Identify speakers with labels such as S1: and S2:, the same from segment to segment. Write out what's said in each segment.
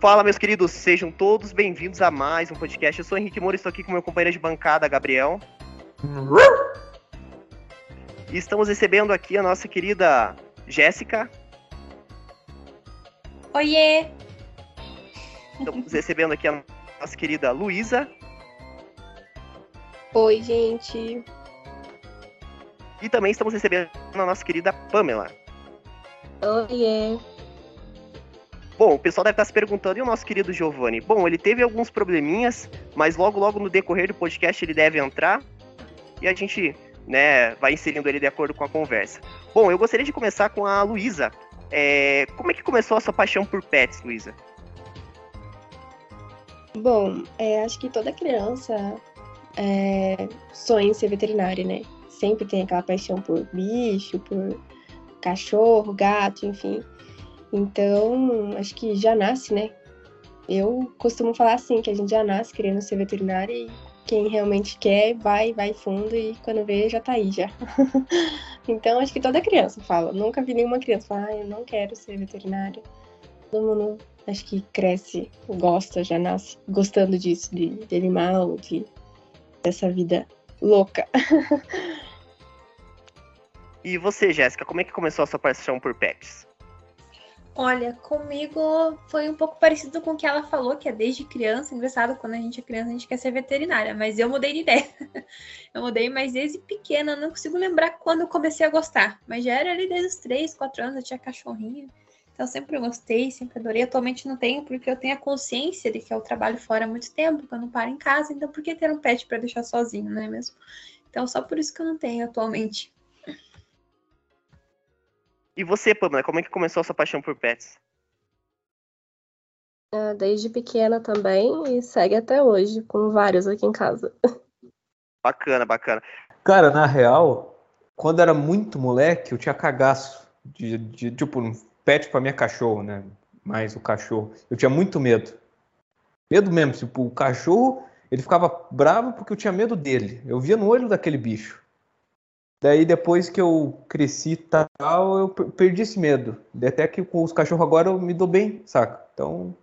S1: Fala, meus queridos, sejam todos bem-vindos a mais um podcast. Eu sou Henrique Moura, estou aqui com meu companheiro de bancada, Gabriel. E estamos recebendo aqui a nossa querida Jéssica.
S2: Oiê!
S1: Estamos recebendo aqui a nossa querida Luísa.
S3: Oi, gente.
S1: E também estamos recebendo a nossa querida Pamela.
S3: Oiê.
S1: Bom, o pessoal deve estar se perguntando, e o nosso querido Giovanni? Bom, ele teve alguns probleminhas, mas logo, logo no decorrer do podcast ele deve entrar e a gente, né, vai inserindo ele de acordo com a conversa. Bom, eu gostaria de começar com a Luísa. É, como é que começou a sua paixão por pets, Luísa?
S3: Bom, é, acho que toda criança é, sonha em ser veterinária, né? Sempre tem aquela paixão por bicho, por cachorro, gato, enfim. Então, acho que já nasce, né? Eu costumo falar assim, que a gente já nasce querendo ser veterinária e quem realmente quer vai, vai fundo e quando vê já tá aí já. então, acho que toda criança fala. Nunca vi nenhuma criança falar, ah, eu não quero ser veterinária. Todo mundo acho que cresce, gosta, já nasce gostando disso, de, de animal, de dessa vida louca.
S1: e você, Jéssica, como é que começou a sua paixão por pets?
S2: Olha, comigo foi um pouco parecido com o que ela falou, que é desde criança. Engraçado, quando a gente é criança, a gente quer ser veterinária, mas eu mudei de ideia. eu mudei, mas desde pequena, não consigo lembrar quando eu comecei a gostar. Mas já era ali desde os 3, 4 anos, eu tinha cachorrinho. Então sempre gostei, sempre adorei. Atualmente não tenho, porque eu tenho a consciência de que eu trabalho fora há muito tempo, que eu não paro em casa. Então por que ter um pet para deixar sozinho, não é mesmo? Então só por isso que eu não tenho atualmente.
S1: E você, Pamela, como é que começou a sua paixão por pets?
S3: É, desde pequena também e segue até hoje, com vários aqui em casa.
S1: Bacana, bacana.
S4: Cara, na real, quando era muito moleque, eu tinha cagaço de, de tipo, um pet pra minha cachorro, né? Mais o cachorro. Eu tinha muito medo. Medo mesmo, tipo, o cachorro, ele ficava bravo porque eu tinha medo dele. Eu via no olho daquele bicho. Daí depois que eu cresci tal, eu perdi esse medo. Até que com os cachorros agora eu me dou bem, saca? Então,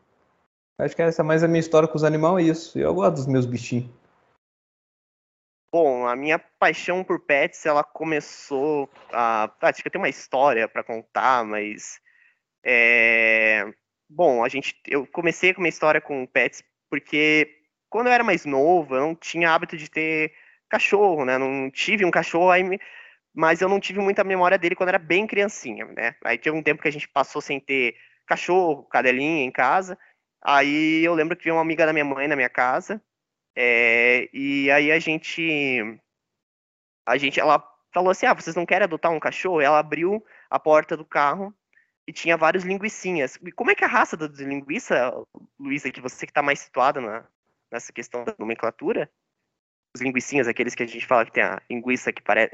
S4: acho que essa é mais a minha história com os animais é isso. Eu gosto dos meus bichinhos.
S1: Bom, a minha paixão por pets, ela começou a... Ah, acho que eu tenho uma história para contar, mas... É... Bom, a gente... Eu comecei com uma história com pets porque quando eu era mais novo, eu não tinha hábito de ter cachorro, né? Não tive um cachorro, aí, mas eu não tive muita memória dele quando era bem criancinha, né? Aí teve um tempo que a gente passou sem ter cachorro, cadelinha em casa. Aí eu lembro que veio uma amiga da minha mãe na minha casa, é, e aí a gente, a gente, ela falou assim, ah, vocês não querem adotar um cachorro? Ela abriu a porta do carro e tinha vários linguiçinhas. Como é que é a raça da linguiça, Luísa, que você que está mais situada na, nessa questão da nomenclatura? Os linguiçinhas, aqueles que a gente fala que tem a linguiça que parece.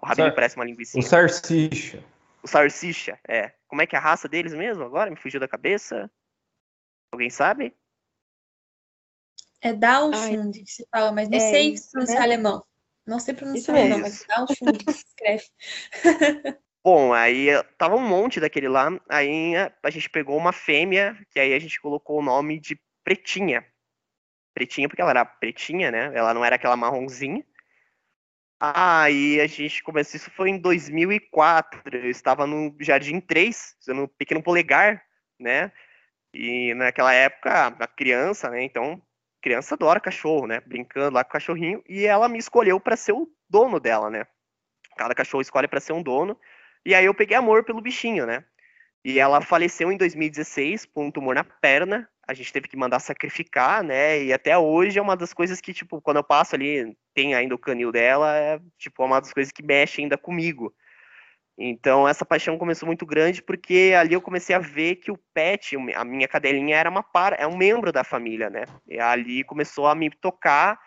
S1: O rabinho Sar parece uma linguiça.
S4: O sarsicha.
S1: O sarsicha, é. Como é que é a raça deles mesmo agora? Me fugiu da cabeça. Alguém sabe?
S2: É Downschund que se fala, mas não é sei pronunciar né? alemão. Não sei pronunciar alemão, mas Downschund que se escreve.
S1: Bom, aí tava um monte daquele lá, aí a gente pegou uma fêmea, que aí a gente colocou o nome de Pretinha pretinha, porque ela era pretinha, né? Ela não era aquela marronzinha. Aí a gente começou, isso foi em 2004, eu estava no Jardim 3, no Pequeno Polegar, né? E naquela época, a criança, né? Então, criança adora cachorro, né? Brincando lá com o cachorrinho, e ela me escolheu para ser o dono dela, né? Cada cachorro escolhe para ser um dono. E aí eu peguei amor pelo bichinho, né? E ela faleceu em 2016 por um tumor na perna, a gente teve que mandar sacrificar, né? E até hoje é uma das coisas que, tipo, quando eu passo ali, tem ainda o canil dela, é, tipo, é uma das coisas que mexe ainda comigo. Então, essa paixão começou muito grande porque ali eu comecei a ver que o pet, a minha cadelinha era uma para, é um membro da família, né? E ali começou a me tocar,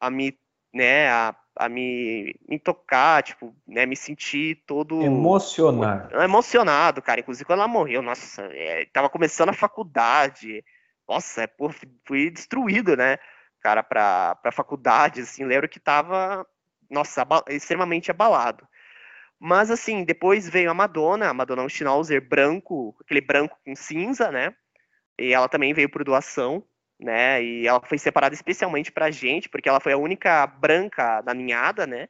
S1: a me, né, a, a me, me tocar, tipo, né, me sentir todo
S4: emocionado.
S1: Emocionado, cara. Inclusive quando ela morreu, nossa, é, tava começando a faculdade nossa, é, pô, fui destruído, né? Cara, pra, pra faculdade, assim, lembro que tava, nossa, extremamente abalado. Mas, assim, depois veio a Madonna, a Madonna é um Schnauzer branco, aquele branco com cinza, né? E ela também veio por doação, né? E ela foi separada especialmente pra gente, porque ela foi a única branca da ninhada, né?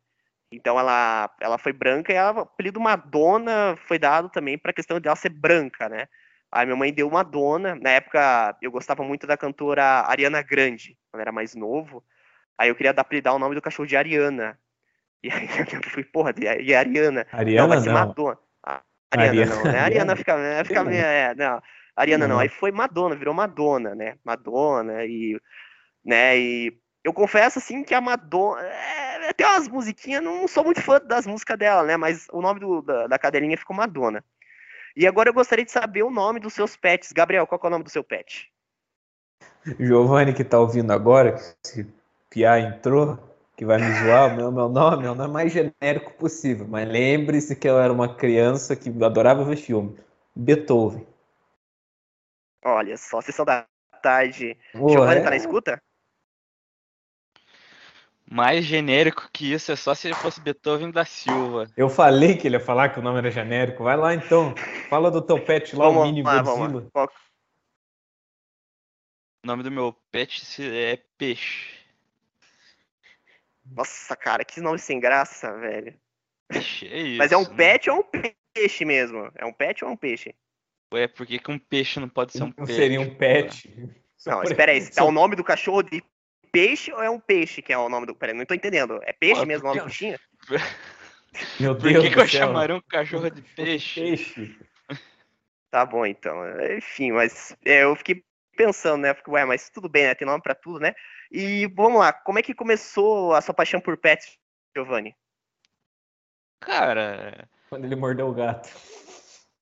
S1: Então ela, ela foi branca e ela, o apelido Madonna foi dado também para a questão dela ser branca, né? Aí minha mãe deu Madonna. Na época eu gostava muito da cantora Ariana Grande, quando era mais novo. Aí eu queria dar apelidar o nome do cachorro de Ariana. E aí eu fui, porra, e Ariana?
S4: Ariana
S1: não, vai ser
S4: não.
S1: Madonna. Ah, Ariana,
S4: Ariana.
S1: não, né? Ariana fica, né, fica meio, é, não. Ariana não.
S4: Não.
S1: Aí foi Madonna, virou Madonna, né? Madonna e, né? E eu confesso assim que a Madonna é, tem umas musiquinhas, não sou muito fã das músicas dela, né? Mas o nome do- da, da cadelinha ficou Madonna. E agora eu gostaria de saber o nome dos seus pets. Gabriel, qual é o nome do seu pet?
S4: Giovanni que tá ouvindo agora, que esse Piá entrou, que vai me zoar, o meu, meu nome é o nome mais genérico possível, mas lembre-se que eu era uma criança que adorava ver filme. Beethoven.
S1: Olha só, sessão da tarde. Giovanni
S4: é-
S1: tá na escuta?
S5: Mais genérico que isso é só se ele fosse Beethoven da Silva.
S4: Eu falei que ele ia falar que o nome era genérico. Vai lá então. Fala do teu pet lá, o
S1: Vamos
S4: mini
S1: lá, vamos
S4: Godzilla.
S1: lá.
S5: O nome do meu pet se- é Peixe.
S1: Nossa, cara, que nome sem graça, velho.
S5: Peixe, é isso.
S1: Mas é um
S5: né?
S1: pet ou é um peixe mesmo? É um pet ou é um peixe?
S5: Ué, por que, que um peixe não pode ser um
S4: Não
S5: peixe?
S4: seria um pet.
S1: Não, espera aí. É
S4: só-
S1: o nome do cachorro de peixe ou é um peixe que é o nome do. Peraí, não tô entendendo. É peixe
S5: Pô,
S1: mesmo o nome do bichinho?
S4: Meu
S5: Por
S4: Deus
S5: que, que
S4: do
S5: eu chamaria um cachorro de peixe?
S4: Peixe.
S1: Tá bom, então. Enfim, mas é, eu fiquei pensando, né? Fiquei, ué, mas tudo bem, né? Tem nome pra tudo, né? E vamos lá, como é que começou a sua paixão por pets, Giovanni?
S5: Cara,
S4: Quando ele mordeu o gato.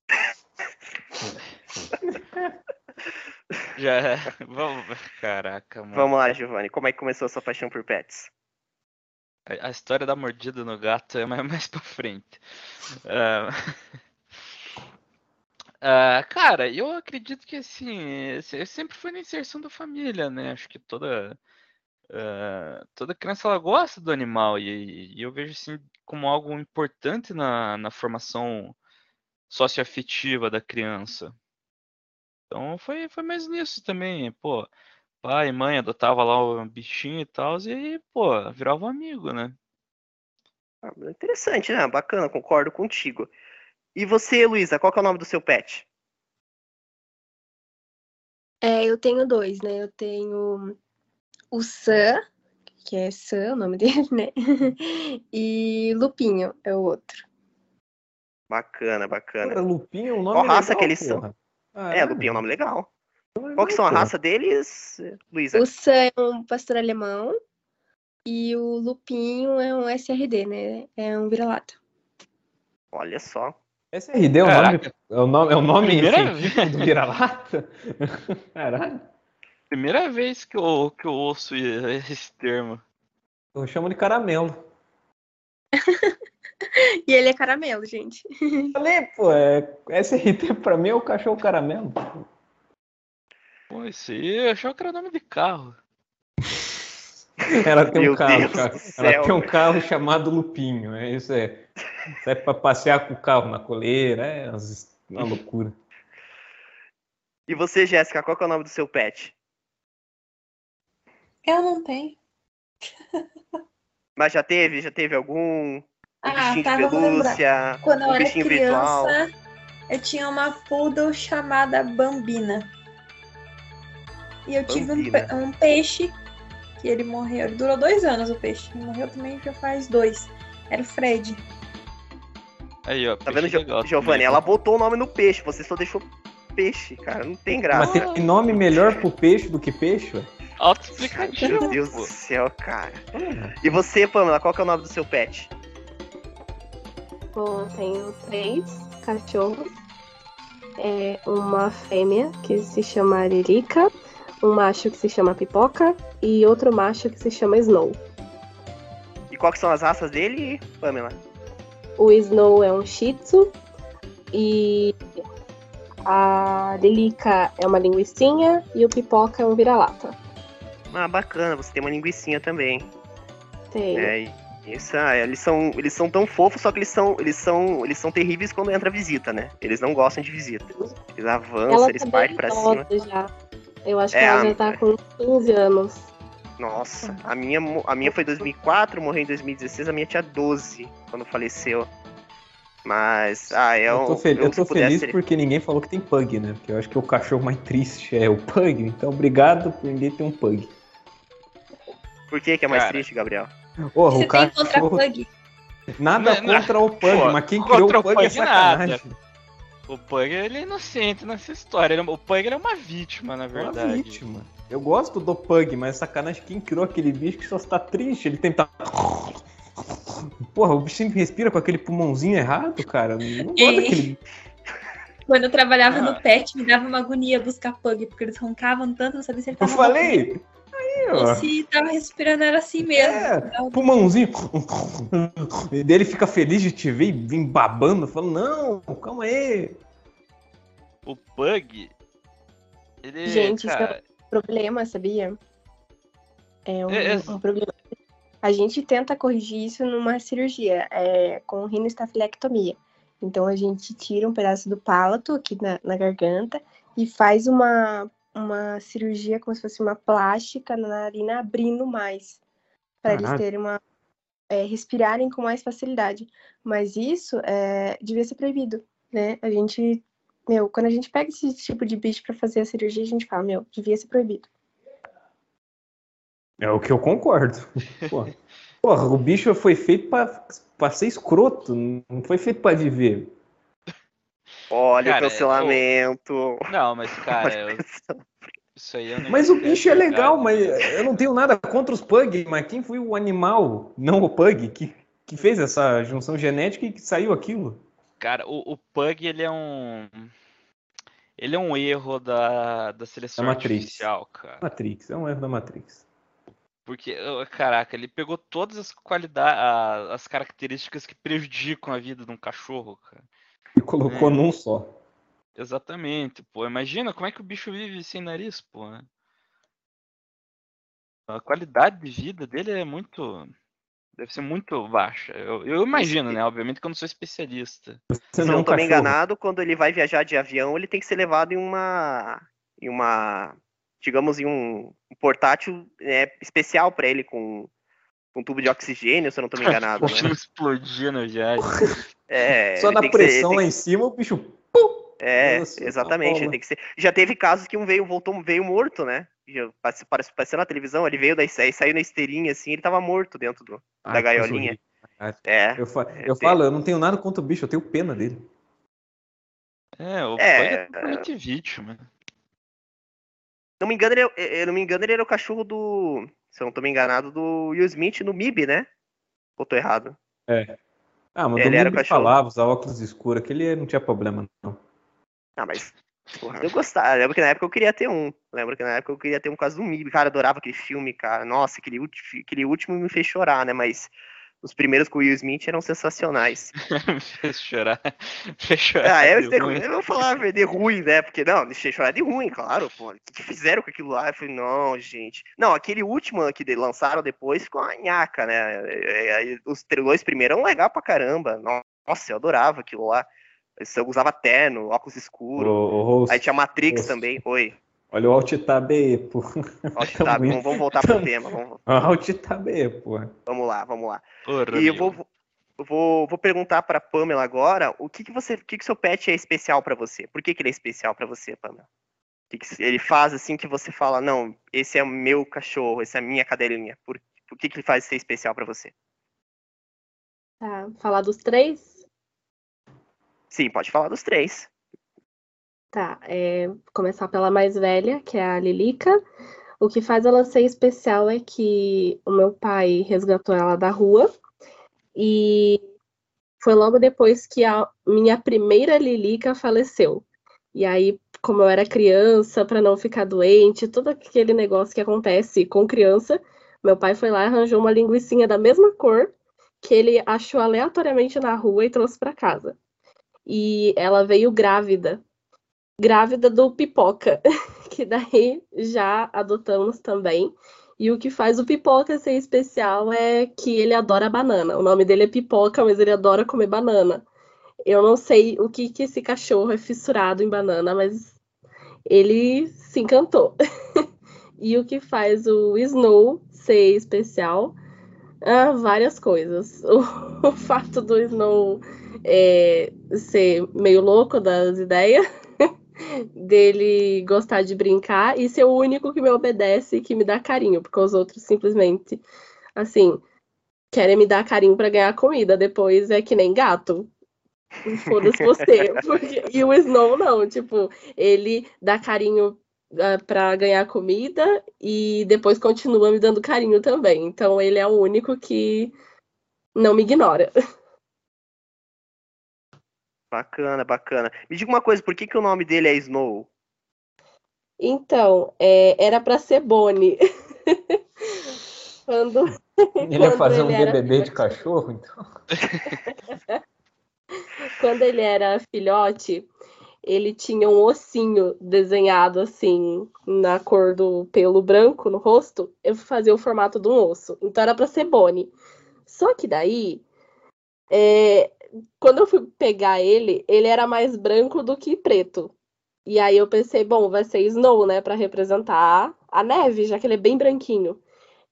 S5: já. Vamos. Caraca, mano.
S1: Vamos lá, Giovanni, como é que começou a sua paixão por pets?
S5: A história da mordida no gato é mais, pra frente. Ah, cara, eu acredito que assim, se- sempre foi na inserção da família, né? Acho que toda ah, toda criança ela gosta do animal e, e eu vejo assim como algo importante na, na formação socioafetiva da criança. Então foi, foi mais nisso também, pô. Pai e mãe adotava lá o bichinho e tal, e aí, pô, virava um amigo, né?
S1: Ah, interessante, né? Bacana, concordo contigo. E você, Luísa, qual que é o nome do seu pet?
S3: É, eu tenho dois, né? Eu tenho o Sam, que é Sam, o nome dele, né? E Lupinho é o outro.
S1: Bacana,
S4: Porra,
S1: bacana.
S4: Lupinho é um nome
S1: Qual raça
S4: legal,
S1: que eles são?
S4: Porra.
S1: É, Lupinho é um nome legal.
S4: legal,
S1: Qual que são a raça deles, Luísa?
S3: O Sam é um pastor alemão e o Lupinho é um SRD, né? É um vira-lata.
S1: Olha só.
S4: SRD é o nome, é o nome, é o nome
S5: Primeira
S4: do vira-lata? Caralho.
S5: Primeira vez que eu, que eu ouço esse termo.
S4: Eu chamo de caramelo.
S3: E ele é caramelo, gente.
S4: Falei, pô, é, SRD pra mim é o cachorro caramelo.
S5: Pô, isso aí eu achava que era nome de carro.
S4: Ela tem um
S1: Meu
S4: carro,
S1: Deus
S4: cara. Ela
S1: céu,
S4: tem um carro chamado Lupinho, é isso é. Serve pra passear com o carro na coleira, é uma loucura.
S1: E você, Jéssica, qual que é o nome do seu pet?
S2: Eu não tenho.
S1: Mas já teve? Já teve algum?
S2: Ah,
S1: bichinho
S2: tá,
S1: de pelúcia?
S2: Quando eu era criança,
S1: virtual?
S2: eu tinha uma poodle chamada Bambina. E eu tive um, um peixe que ele morreu. Ele durou dois anos o peixe. Ele morreu também já faz dois. Era o Fred.
S5: Aí, ó.
S1: Tá vendo,
S5: legal
S1: Giovanni?
S5: também.
S1: Ela botou o nome no peixe, você só deixou peixe, cara. Não tem
S4: Mas
S1: graça.
S4: tem nome melhor pro peixe do que peixe?
S5: Autoexplicativo.
S1: Meu Deus do céu, cara. E você, Pamela, qual que é o nome do seu pet?
S3: Bom, eu tenho três cachorros. É uma fêmea que se chama Lirica, um macho que se chama Pipoca e outro macho que se chama Snow.
S1: E qual que são as raças dele, Pamela?
S3: O Snow é um Shih Tzu e a Lilica é uma linguicinha e o Pipoca é um vira-lata.
S1: Ah, bacana, você tem uma linguicinha também.
S3: Tem.
S1: É, Isso, ah, eles são, eles são tão fofos, só que eles são, eles são, eles são terríveis quando entra visita, né? Eles não gostam de visita. Eles avançam,
S3: Ela
S1: eles
S3: tá
S1: partem
S3: bem
S1: pra cima.
S3: já. Eu acho
S1: É,
S3: que ela
S1: a-
S3: já tá com 15 anos.
S1: Nossa, a minha, a minha foi 2004, morreu em 2016, a minha tinha 12 quando faleceu. Mas, ah, eu,
S4: Eu tô, fel- eu
S1: se
S4: tô feliz porque ninguém falou que tem pug, né? Porque eu acho que o cachorro mais triste é o pug. Então, obrigado por ninguém ter um pug.
S1: Por que que é mais
S5: Cara.
S1: triste, Gabriel?
S4: Porra,
S2: Você
S4: o
S2: tem contra
S4: cachorro...
S2: Pug?
S4: Nada
S5: Não, não.
S4: contra o pug,
S5: Pô,
S4: mas quem criou o
S5: o
S4: pug,
S5: Pug
S4: é sacanagem.
S5: O Pug ele é inocente nessa história. ele é- O Pug ele é uma vítima, na
S4: É uma
S5: verdade.
S4: vítima. Eu gosto do pug, mas sacanagem quem criou aquele bicho que só está triste. Ele tenta. Porra, o bichinho respira com aquele pulmãozinho errado, cara. Não gosto
S2: Ei.
S4: daquele.
S2: Quando eu trabalhava
S5: Ah.
S2: no pet, me dava uma agonia buscar Pug, porque eles roncavam tanto, não sabia se ele
S4: Eu
S2: tava
S4: falei! Ó.
S2: se tava respirando, era assim mesmo.
S4: É, pulmãozinho. E daí ele fica feliz de te ver e vem babando, falando, não, calma aí.
S5: O Pug. Ele.
S3: Gente, isso
S5: cara,
S3: Problema, sabia? É um,
S5: É, é-
S3: um problema. A gente tenta corrigir isso numa cirurgia, é, com rinostaflectomia. Então a gente tira um pedaço do palato aqui na, na garganta e faz uma, uma cirurgia como se fosse uma plástica na narina abrindo mais. Para eles terem uma. é, respirarem com mais facilidade. Mas isso é, devia ser proibido, né? A gente. Meu, quando a gente pega esse tipo de bicho para fazer a cirurgia, a gente fala, meu, devia ser proibido.
S4: É o que eu concordo. Porra, Porra, o bicho foi feito pra ser escroto, não foi feito pra viver.
S1: Olha
S5: Cara,
S1: o cancelamento.
S5: Não, mas, cara, eu- isso aí eu não
S4: Mas o bicho é legal, mas
S5: né?
S4: eu não tenho nada contra os pug, mas quem foi o animal, não o pug, que, que fez essa junção genética e que saiu aquilo?
S5: Cara, o, o Pug, ele é um. Ele é um erro da, da seleção
S4: Da
S5: artificial, cara.
S4: Matrix, é um erro da Matrix.
S5: Porque, caraca, ele pegou todas as qualidades, as características que prejudicam a vida de um cachorro, cara.
S4: E colocou
S5: É.
S4: num só.
S5: Exatamente, pô. Imagina como é que o bicho vive sem nariz, pô. A qualidade de vida dele é muito. Deve ser muito baixa. Eu, eu imagino, né? Obviamente que eu não sou especialista.
S1: Se eu
S4: não é
S1: não
S4: um
S1: tô enganado, quando ele vai viajar de avião, ele tem que ser levado em uma. em uma. digamos, em um portátil né, especial pra ele com um tubo de oxigênio, se eu não tô me enganado, né?
S5: explodir viagem.
S1: É,
S4: Só na
S1: ser-
S4: pressão
S1: tem
S4: lá
S1: que-
S4: em cima, o bicho.
S1: É,
S4: Nossa,
S1: exatamente.
S4: Paula.
S1: Tem que ser. Já teve casos que um veio, voltou, veio morto, né? Apareceu na televisão, ele veio daí, aí saiu na esteirinha, assim, ele tava morto dentro do.
S4: Ai, que
S1: gaiolinha.
S4: horrível.
S1: É.
S4: Eu, fa-
S1: É,
S4: eu
S1: tem-
S4: falo, eu não tenho nada contra o bicho, eu tenho pena dele.
S5: É, o
S1: É,
S5: é totalmente vítima.
S1: Não me engano, ele, é- eu não me engano, ele era o cachorro do. Se eu não tô me enganado, do Will Smith no MIB, né? Ou tô errado?
S4: Ah, mas
S1: Ele era o
S4: ele
S1: cachorro.
S4: falava, usava óculos escuros, aquele não tinha problema, não.
S1: Ah, mas. Porra, eu gostava. Lembro que na época eu queria ter um. Lembro que na época eu queria ter um causa do MIB. Cara, eu adorava aquele filme, cara. Nossa, aquele, aquele último me fez chorar, né? Mas os primeiros com o Will Smith eram sensacionais.
S5: Fez chorar. Fez chorar.
S1: Ah, eu,
S5: de ruim.
S1: eu vou falar de ruim, né? Porque, não, deixei chorar de ruim, claro, pô. O que fizeram com aquilo lá? Eu falei, não, gente. Não, aquele último que lançaram depois ficou uma nhaca, né? É, é, Os dois primeiros eram legal pra caramba. Nossa, eu adorava aquilo lá. Eu usava terno, óculos escuros.
S4: host,
S1: Aí tinha Matrix
S4: Nossa.
S1: também. Oi.
S4: Olha o alt tab aí, pô. Muito.
S1: vamos, vamos voltar pro tema. Vamos,
S4: aí, pô.
S1: vamos lá, vamos lá.
S5: Ô,
S1: E eu vou, vou, vou perguntar pra Pamela agora o que, que você. O que, que seu pet é especial pra você? Por que, que ele é especial pra você, Pamela? O que, que ele faz assim que você fala, não, esse é o meu cachorro, essa é a minha cadelinha. Por, por que, que ele faz ser especial pra você?
S3: Tá, falar dos três?
S1: Sim, pode falar dos três.
S3: Tá, é, começar pela mais velha, que é a Lilica. O que faz ela ser especial é que o meu pai resgatou ela da rua e foi logo depois que a minha primeira Lilica faleceu. E aí, como eu era criança, para não ficar doente, todo aquele negócio que acontece com criança, meu pai foi lá e arranjou uma linguicinha da mesma cor que ele achou aleatoriamente na rua e trouxe para casa. E ela veio grávida grávida do Pipoca, que daí já adotamos também. E o que faz o Pipoca ser especial é que ele adora banana. O nome dele é Pipoca, mas ele adora comer banana. Eu não sei o que, que esse cachorro é fissurado em banana, mas ele se encantou. e o que faz o Snow ser especial? Ah, várias coisas. O, o fato do Snow é, ser meio louco das ideias, dele gostar de brincar e ser o único que me obedece e que me dá carinho, porque os outros simplesmente, assim, querem me dar carinho para ganhar comida. Depois é que nem gato. Foda-se você. Porque... E o Snow não, tipo, ele dá carinho uh, para ganhar comida e depois continua me dando carinho também. Então ele é o único que não me ignora.
S1: Bacana, bacana. Me diga uma coisa, por que, que o nome dele é Snow?
S3: Então, é, era para ser Bonnie. quando,
S4: ele ia fazer ele um era... BBB de cachorro, então?
S3: quando ele era filhote, ele tinha um ossinho desenhado assim na cor do pelo branco no rosto. Eu fazia o formato de um osso. Então era para ser Bonnie. Só que daí é, quando eu fui pegar ele, ele era mais branco do que preto. E aí eu pensei, bom, vai ser Snow, né, para representar a neve, já que ele é bem branquinho.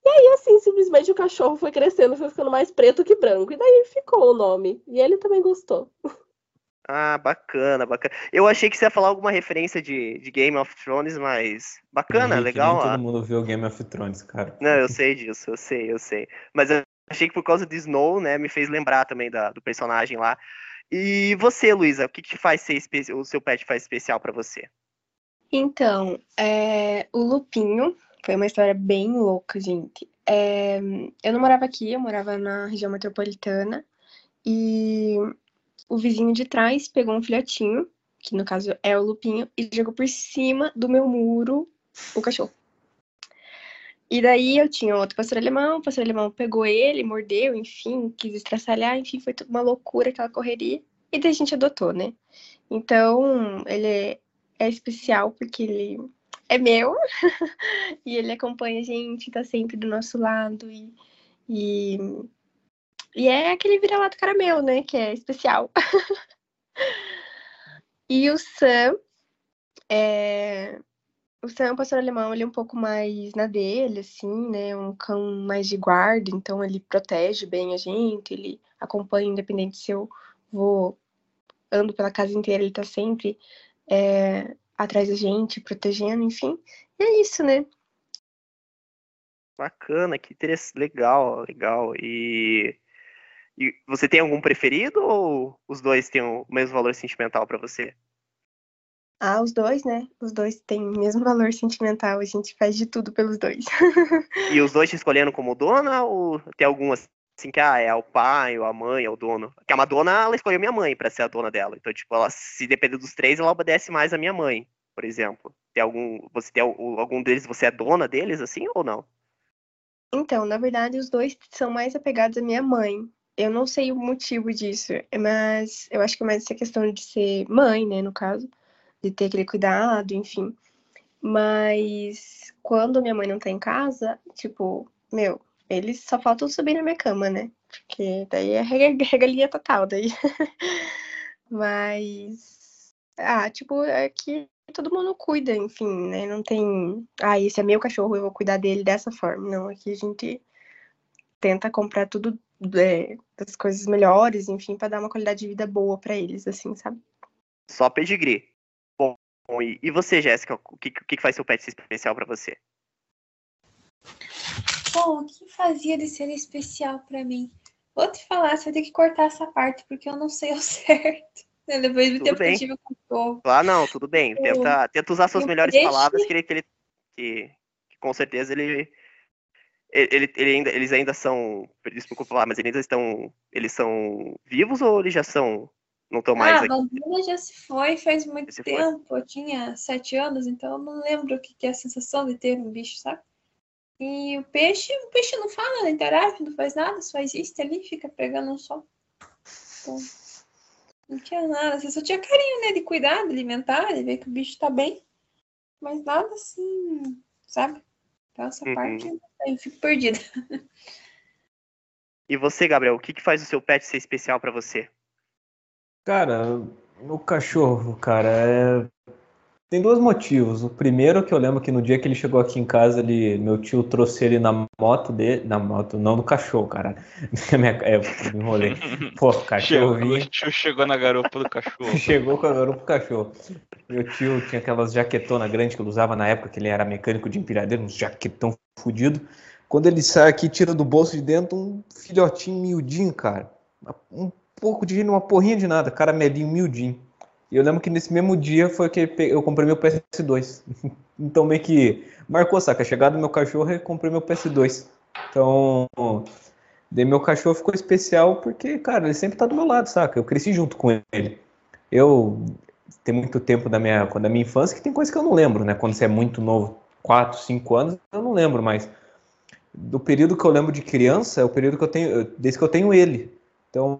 S3: E aí, assim, simplesmente o cachorro foi crescendo, foi ficando mais preto que branco. E daí ficou o nome. E ele também gostou.
S1: Ah, bacana, bacana. Eu achei que você ia falar alguma referência de, de Game of Thrones, mas bacana,
S4: Henrique,
S1: legal.
S4: Nem todo mundo viu Game of Thrones, cara.
S1: Não, eu sei disso, eu sei, eu sei. Mas eu achei que por causa de Snow, né, me fez lembrar também da, do personagem lá. E você, Luísa, o que, que faz ser o seu pet faz especial para você?
S3: Então, é, o Lupinho foi uma história bem louca, gente. É, eu não morava aqui, eu morava na região metropolitana e o vizinho de trás pegou um filhotinho, que no caso é o Lupinho, e jogou por cima do meu muro o cachorro. E daí eu tinha outro pastor alemão, o pastor alemão pegou ele, mordeu, enfim, quis estraçalhar, enfim, foi uma loucura aquela correria. E daí a gente adotou, né? Então, ele é, é especial porque ele é meu e ele acompanha a gente, tá sempre do nosso lado e, e, e é aquele vira-lata caramelo, né? Que é especial. e o Sam é, o Sam é um pastor alemão, ele é um pouco mais na dele, assim, né? Um cão mais de guarda, então ele protege bem a gente, ele acompanha, independente se eu vou ando pela casa inteira, ele tá sempre é, atrás da gente, protegendo, enfim. E é isso, né?
S1: Bacana, que interessante, legal, legal. E, e você tem algum preferido ou os dois têm o mesmo valor sentimental para você?
S3: Ah, os dois, né? Os dois têm o mesmo valor sentimental, a gente faz de tudo pelos dois.
S1: e os dois te escolhendo como dona ou tem algumas assim que ah, é o pai, ou a mãe, é o dono? Que a Madonna, ela escolheu minha mãe para ser a dona dela. Então, tipo, ela se depender dos três, ela obedece mais a minha mãe, por exemplo. Tem algum, você tem algum deles, você é dona deles assim ou não?
S3: Então, na verdade, os dois são mais apegados à minha mãe. Eu não sei o motivo disso, mas eu acho que é mais essa questão de ser mãe, né, no caso de ter aquele cuidado, enfim. Mas quando minha mãe não tá em casa, tipo, meu, eles só faltam subir na minha cama, né? Porque daí é regalia total, daí. Mas. Ah, tipo, é que todo mundo cuida, enfim, né? Não tem. Ah, esse é meu cachorro, eu vou cuidar dele dessa forma. Não, aqui a gente tenta comprar tudo é, das coisas melhores, enfim, para dar uma qualidade de vida boa para eles, assim, sabe?
S1: Só pedigree. E, você, Jéssica, o que, que faz seu pet especial para você?
S2: Bom, o que fazia de ser especial para mim? Vou te falar, você vai ter que cortar essa parte, porque eu não sei o certo. Né? Depois do tempo bem. que eu tive o cachorro.
S1: Ah, não, tudo bem. Tenta, tenta usar suas melhores peixe... palavras, que ele, que, ele que, que, com certeza ele, ele, ele ainda, eles ainda são, desculpa falar, mas eles ainda estão, eles são vivos ou eles já são não tô mais
S2: ah, aqui. a Bambina já se foi faz muito se tempo. Foi. Eu tinha sete anos, então eu não lembro o que é a sensação de ter um bicho, sabe? E o peixe, o peixe não fala, não interage, não faz nada, só existe ali, fica pegando um sol. Então, não tinha nada. Você só tinha carinho, né? De cuidar, de alimentar, de ver que o bicho tá bem. Mas nada assim, sabe? Então essa
S1: Uhum.
S2: parte eu fico perdida.
S1: E você, Gabriel, o que, que faz o seu pet ser especial pra você?
S4: Cara, o cachorro, cara, é... tem dois motivos. O primeiro é que eu lembro que no dia que ele chegou aqui em casa, ele... meu tio trouxe ele na moto dele, na moto, não do cachorro, cara. É, me enrolei. Pô, cachorro
S5: Chegou, o tio chegou na garupa do cachorro.
S4: chegou com a garupa pro cachorro. Meu tio tinha aquelas jaquetona grande que ele usava na época que ele era mecânico de empilhadeira, uns jaquetão fudido. Quando ele sai aqui, tira do bolso de dentro um filhotinho miudinho, cara. Um pouco de uma porrinha de nada, caramelinho miudinho. E eu lembro que nesse mesmo dia foi que eu comprei meu PS2. Então meio que marcou, saca? A chegada do meu cachorro e comprei meu PS2. Então, daí meu cachorro ficou especial porque, cara, ele sempre tá do meu lado, saca? Eu cresci junto com ele. Eu tem muito tempo da minha, da minha infância que tem coisa que eu não lembro, né? Quando você é muito novo, 4, 5 anos, eu não lembro mais. Do período que eu lembro de criança é o período que eu tenho, desde que eu tenho ele. Então,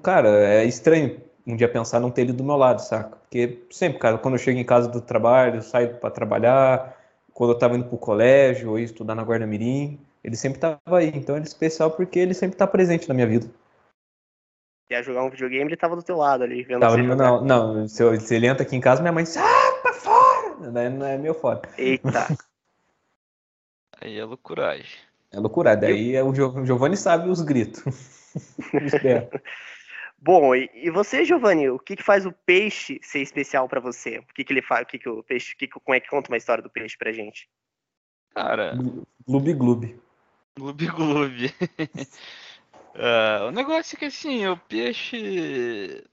S4: cara, é estranho um dia pensar não ter ele do meu lado, saca? Porque sempre, cara, quando eu chego em casa do trabalho, eu saio para trabalhar, quando eu tava indo pro colégio ou ia estudar na Guarda Mirim, ele sempre tava aí. Então ele é especial porque ele sempre tá presente na minha vida.
S1: Ia jogar um videogame, ele tava do teu lado ali, vendo
S4: Tava
S1: você jogar.
S4: não, não, se, eu- se ele entra aqui em casa, minha mãe diz, ah, pra fora! Daí não é meu fora.
S1: Eita.
S5: Aí é loucuragem.
S4: É loucura. Daí é o Gio- o Giovanni sabe os gritos.
S1: Bom, e, e você, Giovanni, o que, que faz o peixe ser especial pra você? O que, que ele faz? O que, que o peixe. Que, como é que conta uma história do peixe pra gente?
S5: Cara,
S4: Gloob Gloob.
S5: gloob gloob. Ah, o negócio é que assim, o peixe.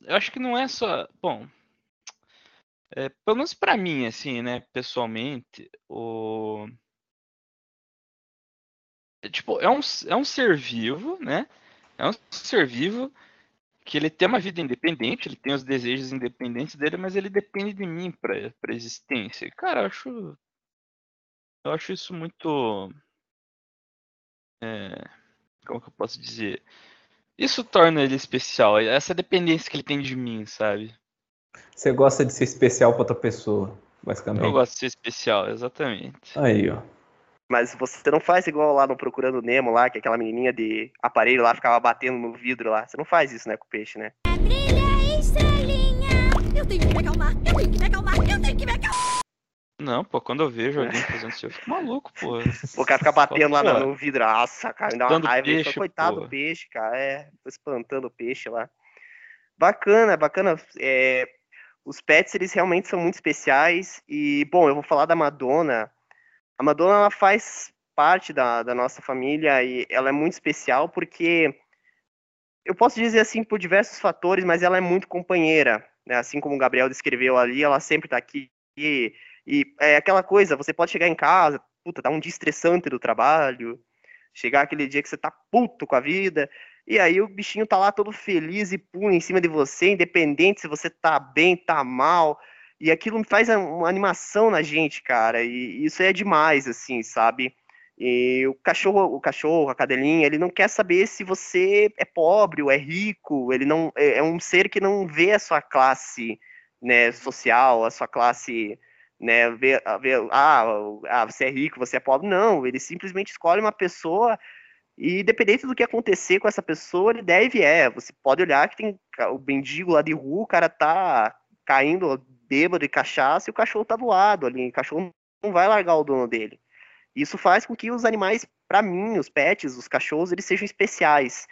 S5: Eu acho que não é só. Bom. é, pelo menos pra mim, assim, né, pessoalmente, o. é, Tipo, é um, é um ser vivo, né? É um ser vivo que ele tem uma vida independente, ele tem os desejos independentes dele, mas ele depende de mim pra, pra existência. Cara, eu acho. Eu acho isso muito. é, como que eu posso dizer? Isso torna ele especial, essa dependência que ele tem de mim, sabe?
S4: Você gosta de ser especial pra outra pessoa, basicamente.
S5: Eu gosto de ser especial, exatamente.
S4: Aí, ó.
S1: Mas você não faz igual lá no Procurando Nemo, lá, que aquela menininha de aparelho lá ficava batendo no vidro lá. Você não faz isso, né, com o peixe, né?
S6: Brilha, estrelinha. Eu tenho que me acalmar, eu tenho que me acalmar, eu tenho que me acalmar.
S5: Não, pô, quando eu vejo alguém fazendo isso, eu fico maluco, pô.
S1: O cara fica batendo lá no, no vidro. Nossa, cara, me dá uma raiva.
S5: Peixe,
S1: coitado
S5: pô.
S1: do peixe, cara. É, tô espantando o peixe lá. Bacana, bacana. É, os pets, eles realmente são muito especiais. E, bom, eu vou falar da Madonna. A Madonna, ela faz parte da, da nossa família e ela é muito especial porque eu posso dizer assim por diversos fatores, mas ela é muito companheira, né? Assim como o Gabriel descreveu ali, ela sempre tá aqui e, e é aquela coisa, você pode chegar em casa, puta, tá um dia estressante do trabalho, chegar aquele dia que você tá puto com a vida, e aí o bichinho tá lá todo feliz e pula em cima de você, independente se você tá bem, tá mal, e aquilo faz uma animação na gente, cara, e isso é demais, assim, sabe? E o cachorro, o cachorro, a cadelinha, ele não quer saber se você é pobre ou é rico. Ele não é é um ser que não vê a sua classe, né, social, a sua classe, né, vê, vê ah, ah, você é rico, você é pobre. Não, ele simplesmente escolhe uma pessoa e independente do que acontecer com essa pessoa, ele deve é. Você pode olhar que tem o mendigo lá de rua, o cara tá caindo bêbado de cachaça e o cachorro tá do lado ali. O cachorro não vai largar o dono dele. Isso faz com que os animais, para mim, os pets, os cachorros, eles sejam especiais.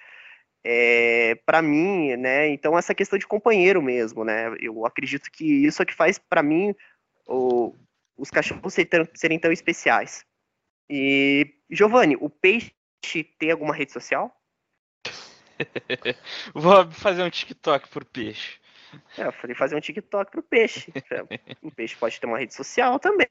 S1: É, para mim, né? Então essa questão de companheiro mesmo, né? Eu acredito que isso é que faz para mim o- os cachorros serem serem tão especiais. E Giovanni, o peixe tem alguma rede social?
S5: Vou fazer um TikTok por peixe.
S1: É, eu falei fazer um TikTok pro peixe. O peixe pode ter uma rede social também.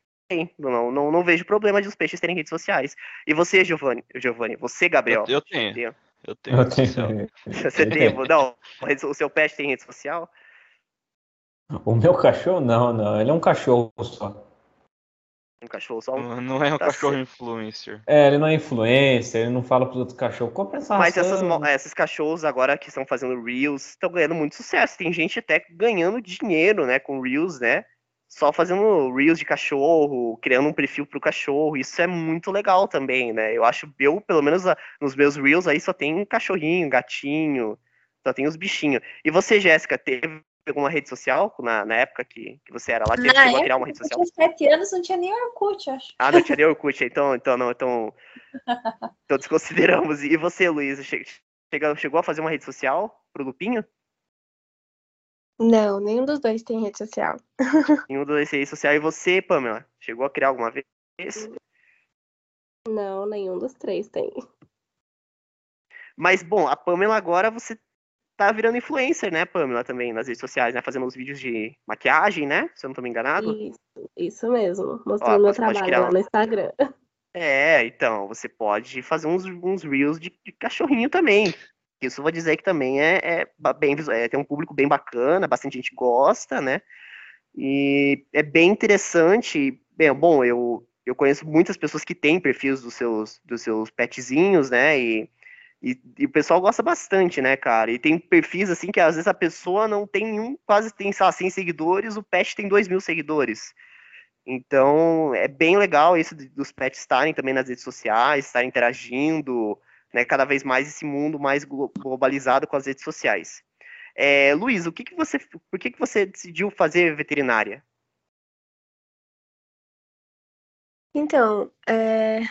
S1: Não, não, não vejo problema de os peixes terem redes sociais. E você, Giovanni? Giovanni, você, Gabriel?
S5: Eu, eu tenho,
S1: Tem-
S5: eu tenho. Rede social.
S4: tenho-
S1: Você tem, não, o seu pet tem rede social?
S4: O meu cachorro, não, não. Ele é um cachorro só.
S1: Um cachorro só? um-
S5: Não não é um
S1: Tá
S5: cachorro
S1: certo.
S5: influencer.
S4: É, ele não é influencer, ele não fala pros outros cachorros. Compra essa
S1: Mas essas, mo- esses cachorros agora que estão fazendo Reels estão ganhando muito sucesso. Tem gente até ganhando dinheiro, né, com Reels, né? só fazendo reels de cachorro, criando um perfil pro cachorro. Isso é muito legal também, né? Eu acho, eu, pelo menos nos meus reels aí só tem um cachorrinho, gatinho, só tem os bichinhos. E você, Jéssica, teve alguma rede social na, na época que, que você era lá? Teve, chegou a criar uma rede social?
S2: Eu tinha sete anos, não tinha nem Orkut, acho.
S1: Ah, não tinha nem Orkut, então, então não, então, então desconsideramos. E você, Luísa, chegou, chegou a fazer uma rede social pro Lupinho?
S3: Não, nenhum dos dois tem rede social.
S1: nenhum dos dois tem rede social. E você, Pamela, chegou a criar alguma vez?
S3: Não, nenhum dos três tem.
S1: Mas, bom, a Pamela agora você tá virando influencer, né, Pamela, também nas redes sociais, né? Fazendo uns vídeos de maquiagem, né? Se eu não tô me enganado.
S3: Isso, isso mesmo. Mostrando Ó, meu trabalho criar... lá no Instagram.
S1: É, então, você pode fazer uns, uns reels de, de cachorrinho também. Isso eu vou dizer que também é, é bem é, tem um público bem bacana, bastante gente gosta, né? E é bem interessante. Bem, bom, eu, eu conheço muitas pessoas que têm perfis dos seus, dos seus petzinhos, né? E, e, e, o pessoal gosta bastante, né, cara? E tem perfis assim que às vezes a pessoa não tem nenhum, quase tem, sei lá, 100 seguidores, o pet tem 2 mil seguidores. Então é bem legal isso dos pets estarem também nas redes sociais, estarem interagindo, né, cada vez mais esse mundo mais globalizado com as redes sociais. É, Luiz, o que, que você, por que, que você decidiu fazer veterinária?
S3: Então, é,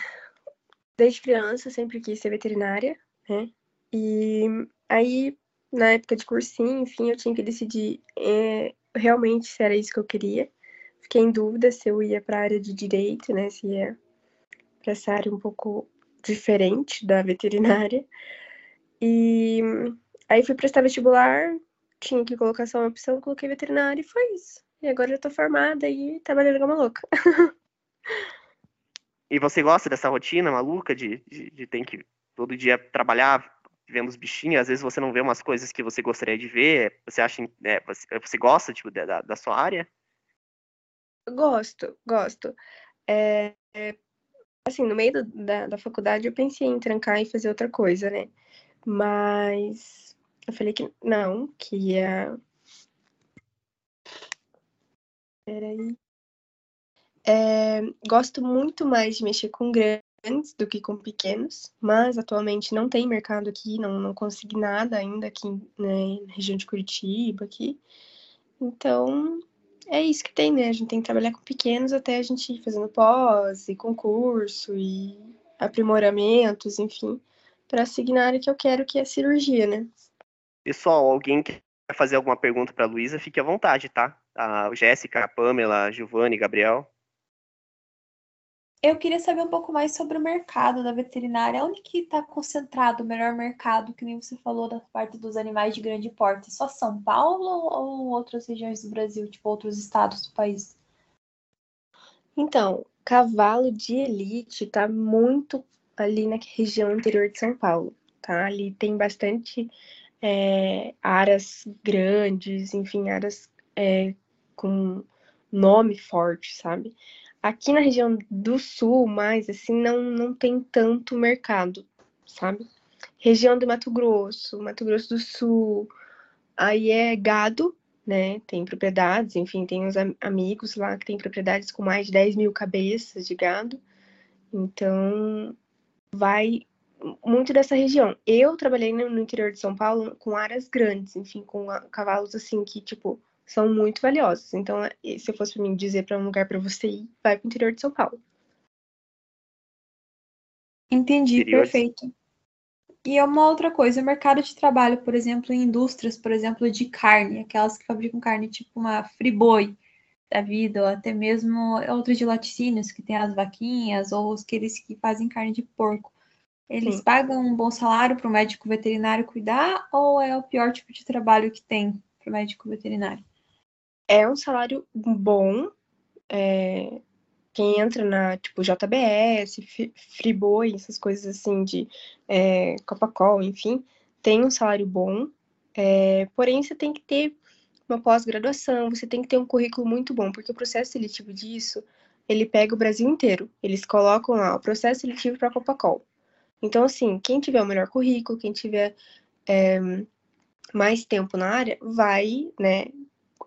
S3: desde criança sempre quis ser veterinária, né? E aí, na época de cursinho, enfim, eu tinha que decidir é, realmente se era isso que eu queria. Fiquei em dúvida se eu ia para a área de direito, né? Se ia para essa área um pouco diferente da veterinária. E aí fui prestar vestibular, tinha que colocar só uma opção, coloquei veterinária e foi isso. E agora eu tô formada e trabalhando igual maluca.
S1: e você gosta dessa rotina maluca de, de, de ter que todo dia trabalhar vendo os bichinhos, às vezes você não vê umas coisas que você gostaria de ver, você acha, é, você, você, gosta, tipo, da, da sua área?
S3: Gosto, gosto. É, é, assim, no meio do, da, da faculdade eu pensei em trancar e fazer outra coisa, né? Mas eu falei que não, que ia. Peraí. É, gosto muito mais de mexer com grandes do que com pequenos, mas atualmente não tem mercado aqui, não, não consegui nada ainda aqui né, na região de Curitiba aqui. Então, é isso que tem, né? A gente tem que trabalhar com pequenos até a gente ir fazendo pós e concurso e aprimoramentos, enfim, para seguir na área que eu quero, que é cirurgia, né?
S1: Pessoal, alguém quer fazer alguma pergunta para Luísa, fique à vontade, tá? A Jéssica, a Pamela, a Giovanni, Gabriel.
S2: Eu queria saber um pouco mais sobre o mercado da veterinária. Onde que está concentrado o melhor mercado, que nem você falou da parte dos animais de grande porte? Só São Paulo ou outras regiões do Brasil, tipo outros estados do país?
S3: Então, cavalo de elite está muito ali na região interior de São Paulo, tá? Ali tem bastante é, áreas grandes, enfim, áreas é, com nome forte, sabe? Aqui na região do sul, mais assim, não, não tem tanto mercado, sabe? Região do Mato Grosso, Mato Grosso do Sul, aí é gado, né? Tem propriedades, enfim, tem uns amigos lá que tem propriedades com mais de 10 mil cabeças de gado. Então, vai muito dessa região. Eu trabalhei no interior de São Paulo com áreas grandes, enfim, com cavalos assim que, tipo, são muito valiosos. Então, se eu fosse para mim dizer para um lugar para você ir, vai para o interior de São Paulo.
S2: Entendi, interior. perfeito. E é uma outra coisa, o mercado de trabalho, por exemplo, em indústrias, por exemplo, de carne, aquelas que fabricam carne tipo uma Friboi da vida, ou até mesmo outros de laticínios, que tem as vaquinhas, ou os aqueles que fazem carne de porco. Eles Sim. pagam um bom salário para o médico veterinário cuidar, ou é o pior tipo de trabalho que tem para o médico veterinário?
S3: É um salário bom. É, quem entra na, tipo, JBS, Friboi, essas coisas assim de é, Copacol, enfim, tem um salário bom. É, porém, você tem que ter uma pós-graduação, você tem que ter um currículo muito bom, porque o processo seletivo disso, ele pega o Brasil inteiro. Eles colocam lá o processo seletivo para Copacol. Então, assim, quem tiver o melhor currículo, quem tiver é, mais tempo na área, vai, né,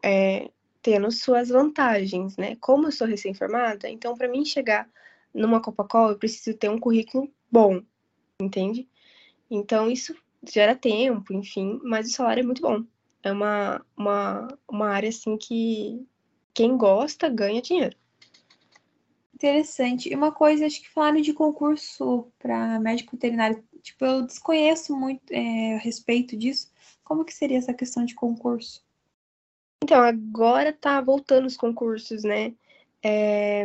S3: é, tendo suas vantagens, né? Como eu sou recém-formada, então para mim chegar numa Coca-Cola, eu preciso ter um currículo bom, entende? Então isso gera tempo, enfim, mas o salário é muito bom. É uma, uma, uma área assim que quem gosta ganha dinheiro.
S2: Interessante. E uma coisa, acho que falaram de concurso para médico veterinário. Tipo, eu desconheço muito é, a respeito disso. Como que seria essa questão de concurso?
S3: Então, agora tá voltando os concursos, né? É,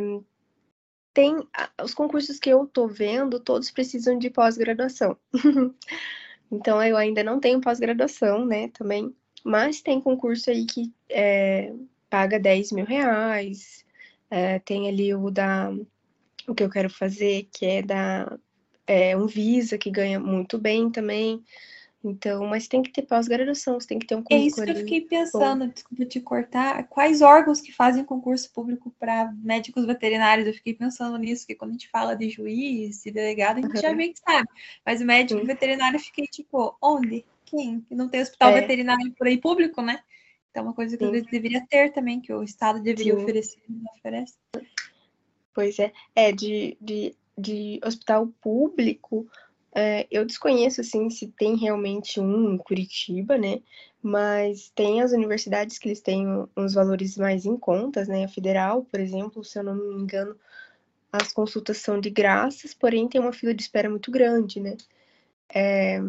S3: tem os concursos que eu tô vendo, todos precisam de pós-graduação. então, eu ainda não tenho pós-graduação, né? Também. Mas tem concurso aí que é, paga 10 mil reais. É, tem ali o da. O que eu quero fazer, que é da. É, Visa, que ganha muito bem também. Então, mas tem que ter pós-graduação, você tem que ter um
S2: currículo. É isso que eu fiquei pensando, desculpa te cortar. Quais órgãos que fazem concurso público para médicos veterinários? Eu fiquei pensando nisso, que quando a gente fala de juiz, de delegado, a gente uhum. já meio que sabe. Mas o médico Sim. veterinário, eu fiquei tipo, onde? Quem? Que não tem hospital é. veterinário por aí público, né? Então, uma coisa que Sim. deveria ter também, que o Estado deveria Sim. oferecer, não oferece.
S3: Pois é. É, de, de, de hospital público é, eu desconheço, assim, se tem realmente um em Curitiba, né? Mas tem as universidades que eles têm uns valores mais em contas, né? A federal, por exemplo, se eu não me engano, as consultas são de graças, porém tem uma fila de espera muito grande, né? É,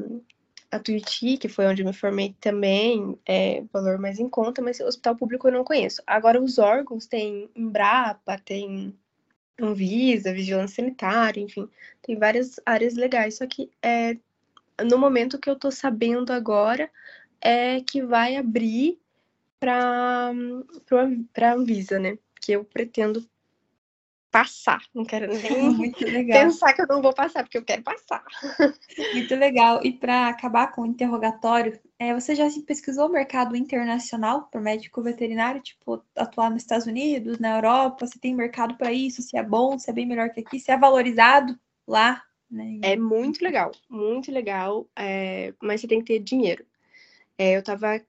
S3: a Tuiuti, que foi onde eu me formei também, é valor mais em conta, mas o hospital público eu não conheço. Agora, os órgãos tem Embrapa, tem Anvisa, vigilância sanitária, enfim, tem várias áreas legais. Só que é, no momento que eu tô sabendo agora é que vai abrir para a Anvisa, né? Que eu pretendo passar. Não quero nem pensar que eu não vou passar, porque eu quero passar.
S2: Muito legal. E para acabar com o interrogatório, é, você já se pesquisou o mercado internacional para médico veterinário, tipo, atuar nos Estados Unidos, na Europa? Se tem mercado para isso? Se é bom, se é bem melhor que aqui, se é valorizado lá? Né?
S3: É muito legal, muito legal, é, mas você tem que ter dinheiro. É, eu estava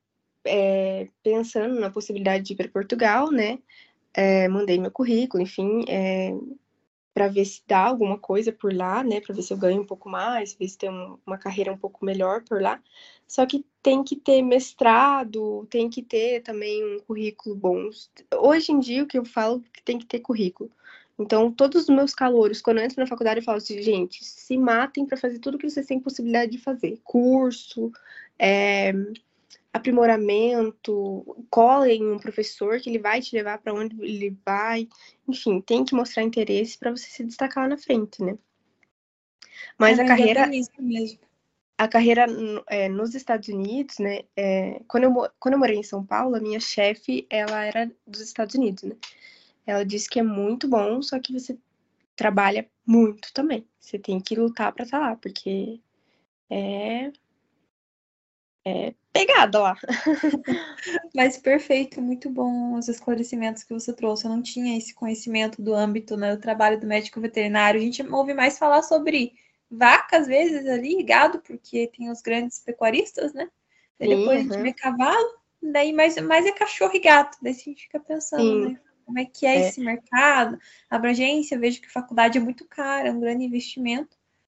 S3: é, pensando na possibilidade de ir para Portugal, né? É, mandei meu currículo, enfim, é, para ver se dá alguma coisa por lá, né? Para ver se eu ganho um pouco mais, ver se tem um, uma carreira um pouco melhor por lá. Só que tem que ter mestrado, tem que ter também um currículo bom. Hoje em dia, o que eu falo é que tem que ter currículo. Então, todos os meus calouros, quando eu entro na faculdade, eu falo assim, gente, se matem para fazer tudo que vocês têm possibilidade de fazer. Curso, é, aprimoramento, cola em um professor que ele vai te levar para onde ele vai, enfim, tem que mostrar interesse para você se destacar lá na frente, né? Mas é, a carreira a carreira é, nos Estados Unidos, né? É, quando, eu, quando eu morei em São Paulo, a minha chefe, ela era dos Estados Unidos, né? Ela disse que é muito bom, só que você trabalha muito também. Você tem que lutar para estar tá lá, porque é é, pegada lá.
S2: Mas perfeito, muito bom os esclarecimentos que você trouxe. Eu não tinha esse conhecimento do âmbito né, do trabalho do médico veterinário. A gente ouve mais falar sobre vaca, às vezes, ali, gado, porque tem os grandes pecuaristas, né? Daí depois uhum. a gente vê cavalo, daí mais, mais é cachorro e gato. Daí a gente fica pensando, né? Como é que é, é, esse mercado? A abrangência, vejo que a faculdade é muito cara, é um grande investimento.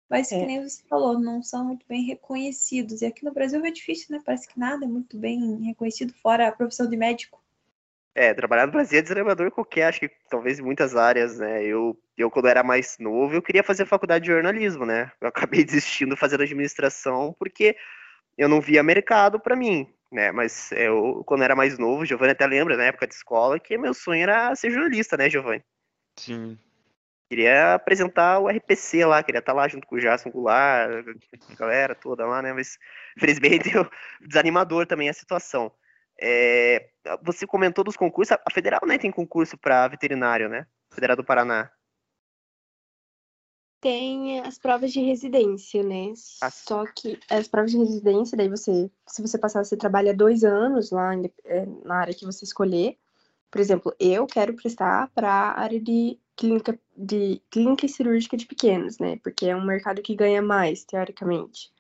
S2: Mas, é. que nem você falou, não são muito bem reconhecidos. E aqui no Brasil é difícil, né? Parece que nada é muito bem reconhecido, fora a profissão de médico.
S1: É, trabalhar no Brasil é desanimador qualquer, acho que talvez em muitas áreas, né? Eu, eu, quando era mais novo, eu queria fazer faculdade de jornalismo, né? Eu acabei desistindo fazendo administração porque eu não via mercado para mim, né? Mas eu, quando era mais novo, Giovanni até lembra, na época de escola, que meu sonho era ser jornalista, né, Giovanni?
S5: Sim.
S1: Queria apresentar o RPC lá, queria estar lá junto com o Jason Goulart, a galera toda lá, né? Mas, infelizmente, desanimador também a situação. É, você comentou dos concursos, a Federal né, tem concurso para veterinário, né? Federal do Paraná.
S3: Tem as provas de residência, né? Ah. Só que as provas de residência, daí você, se você passar, você trabalha dois anos lá é, na área que você escolher. Por exemplo, eu quero prestar para a área de clínica, de clínica cirúrgica de pequenos, né? Porque é um mercado que ganha mais, teoricamente.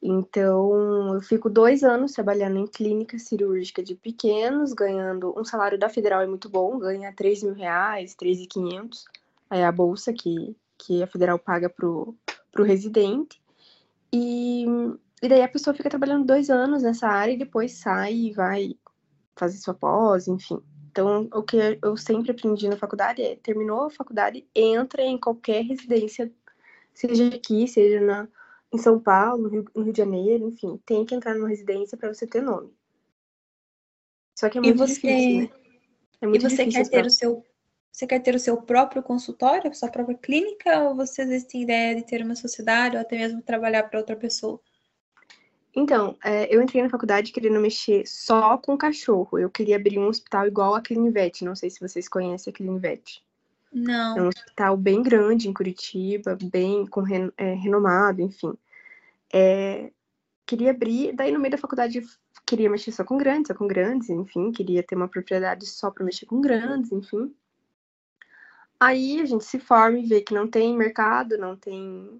S3: Então, eu fico dois anos trabalhando em clínica cirúrgica de pequenos, ganhando um salário da federal é muito bom, ganha 3 mil reais, 3.500. Aí a bolsa que, que a federal paga pro, pro residente. E, e daí a pessoa fica trabalhando dois anos nessa área e depois sai e vai fazer sua pós, enfim. Então, o que eu sempre aprendi na faculdade é: terminou a faculdade, entra em qualquer residência, seja aqui, seja na, em São Paulo, no Rio, no Rio de Janeiro, enfim, tem que entrar numa residência para você ter nome. Só que é
S2: E
S3: muito
S2: você,
S3: difícil, né? É
S2: e
S3: muito
S2: você
S3: difícil
S2: quer ter o seu, você quer ter o seu próprio consultório, sua própria clínica, ou você às vezes tem ideia de ter uma sociedade ou até mesmo trabalhar para outra pessoa?
S3: Então, é, eu entrei na faculdade querendo mexer só com cachorro. Eu queria abrir um hospital igual a Clinvet. Não sei se vocês conhecem a Clinvet. É
S2: Não.
S3: um hospital bem grande em Curitiba, bem com ren- é, renomado, enfim. É, queria abrir, daí no meio da faculdade queria mexer só com grandes, só com grandes, enfim, queria ter uma propriedade só para mexer com grandes, enfim. Aí a gente se forma e vê que não tem mercado, não tem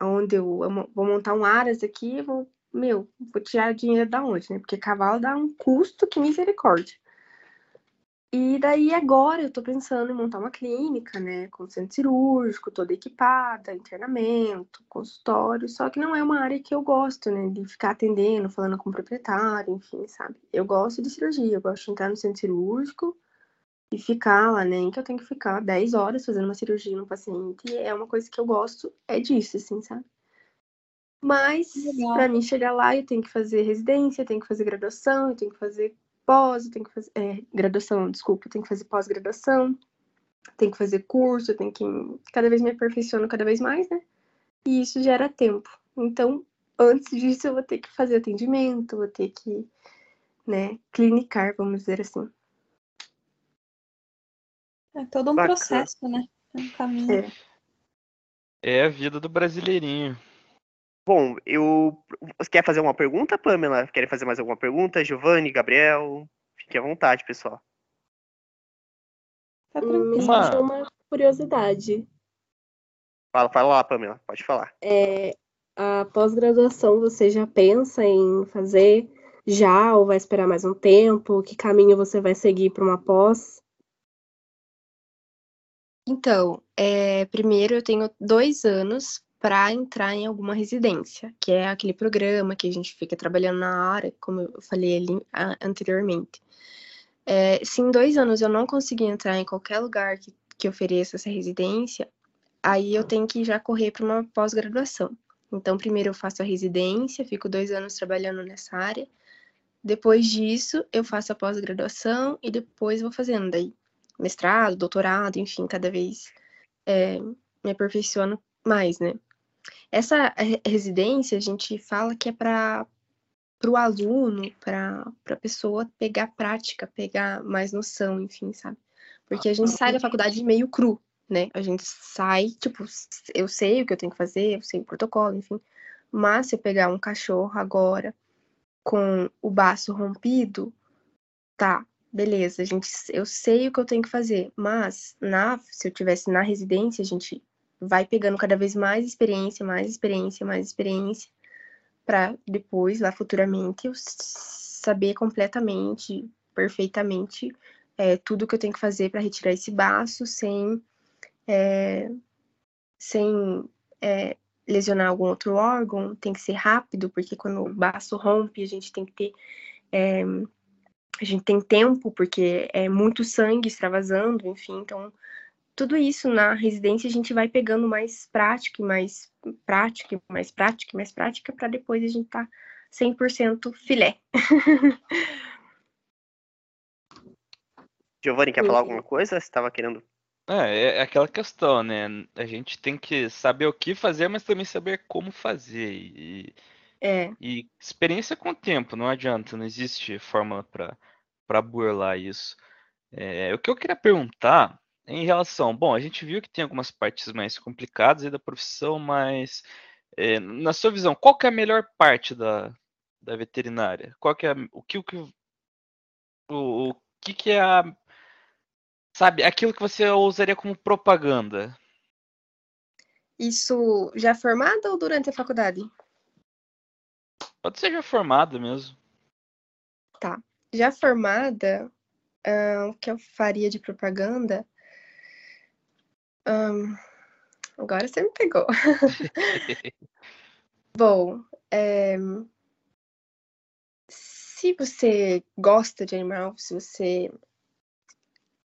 S3: onde eu, vou montar um aras aqui, vou, meu, vou tirar dinheiro da onde, né? Porque cavalo dá um custo que misericórdia. E daí agora eu tô pensando em montar uma clínica, né, com centro cirúrgico, toda equipada, internamento, consultório, só que não é uma área que eu gosto, né, de ficar atendendo, falando com o proprietário, enfim, sabe? Eu gosto de cirurgia, eu gosto de entrar no centro cirúrgico e ficar lá, nem que eu tenho que ficar 10 horas fazendo uma cirurgia no paciente, é uma coisa que eu gosto, é disso, assim, sabe? Mas, para mim chegar lá, eu tenho que fazer residência, eu tenho que fazer graduação, eu tenho que fazer pós, eu tenho que fazer. é, graduação, desculpa, eu tenho que fazer pós-graduação, tenho que fazer curso, eu tenho que. Cada vez me aperfeiçoando cada vez mais, né? E isso gera tempo. Então, antes disso, eu vou ter que fazer atendimento, vou ter que, né, clinicar, vamos dizer assim.
S2: É todo um
S1: Bacana.
S2: processo, né? É um caminho.
S3: É.
S5: É a vida do brasileirinho.
S1: Bom, eu. Você quer fazer uma pergunta, Pamela? Querem fazer mais alguma pergunta? Giovanni, Gabriel? Fique à vontade, pessoal.
S2: Tá tranquilo.
S3: Me
S5: Uma-
S3: surgiu uma curiosidade.
S1: Fala, fala lá, Pamela. Pode falar.
S3: É, a pós-graduação você já pensa em fazer já ou vai esperar mais um tempo? Que caminho você vai seguir para uma pós? Então, é, primeiro eu tenho dois anos para entrar em alguma residência, que é aquele programa que a gente fica trabalhando na área, como eu falei ali anteriormente. É, se em dois anos eu não conseguir entrar em qualquer lugar que, que ofereça essa residência, aí eu tenho que já correr para uma pós-graduação. Então, primeiro eu faço a residência, fico dois anos trabalhando nessa área. Depois disso, eu faço a pós-graduação e depois vou fazendo daí mestrado, doutorado, enfim, cada vez é, me aperfeiçoando mais, né? Essa re- residência, a gente fala que é para o aluno, para a pessoa pegar prática, pegar mais noção, enfim, sabe? Porque a gente sai da faculdade meio cru, né? A gente sai, tipo, eu sei o que eu tenho que fazer, eu sei o protocolo, enfim. Mas se eu pegar um cachorro agora com o baço rompido, tá, beleza, gente, eu sei o que eu tenho que fazer, mas na, se eu tivesse na residência, a gente vai pegando cada vez mais experiência, mais experiência, mais experiência, para depois, lá futuramente, eu saber completamente, perfeitamente, é, tudo que eu tenho que fazer para retirar esse baço sem, é, sem é, lesionar algum outro órgão, tem que ser rápido, porque quando o baço rompe, a gente tem que ter. é, a gente tem tempo, porque é muito sangue extravasando, enfim, então tudo isso na residência a gente vai pegando mais prática, e mais prática, e mais prática, e mais prática, para depois a gente tá 100% filé.
S1: Giovanni, quer falar alguma coisa? Você estava querendo.
S5: É, é aquela questão, né? A gente tem que saber o que fazer, mas também saber como fazer. E,
S3: É,
S5: e experiência com o tempo, não adianta, não existe fórmula para para burlar isso. É, o que eu queria perguntar é em relação, bom, a gente viu que tem algumas partes mais complicadas aí da profissão, mas é, na sua visão, qual que é a melhor parte da, da veterinária? Qual que é a- o que o que o, o que que é a sabe, aquilo que você usaria como propaganda?
S3: isso já formado ou durante a faculdade?
S5: Pode ser já formada mesmo.
S3: Já formada, ah, o que eu faria de propaganda? Ahn, agora você me pegou. Bom, é, se você gosta de animal, se você.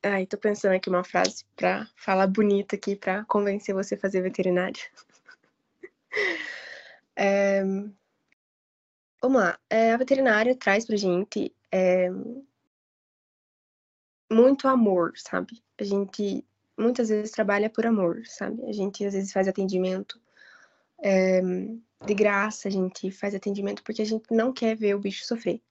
S3: Ai, tô pensando aqui uma frase pra falar bonita aqui pra convencer você a fazer veterinária. É, Vamos lá. É, a veterinária traz pra gente muito amor, sabe? A gente muitas vezes trabalha por amor, sabe? A gente às vezes faz atendimento é, de graça, a gente faz atendimento porque a gente não quer ver o bicho sofrer,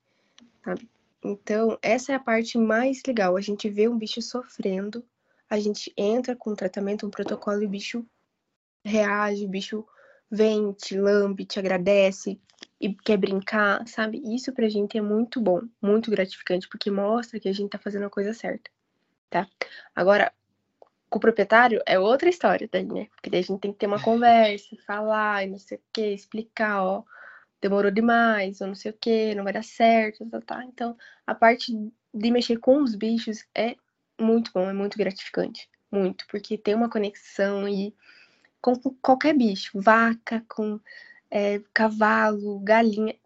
S3: sabe? Então, essa é a parte mais legal. A gente vê um bicho sofrendo, a gente entra com um tratamento, um protocolo e o bicho reage, o bicho vem, te lambe, te agradece e quer brincar, sabe? Isso pra gente é muito bom, muito gratificante, porque mostra que a gente tá fazendo a coisa certa, tá? Agora, com o proprietário é outra história daí, né? Porque daí a gente tem que ter uma conversa, falar e não sei o que, explicar, ó, demorou demais, ou não sei o que, não vai dar certo, tá, tá. Então, a parte de mexer com os bichos é muito bom, é muito gratificante. Muito, porque tem uma conexão e com qualquer bicho, vaca, com é, cavalo, galinha,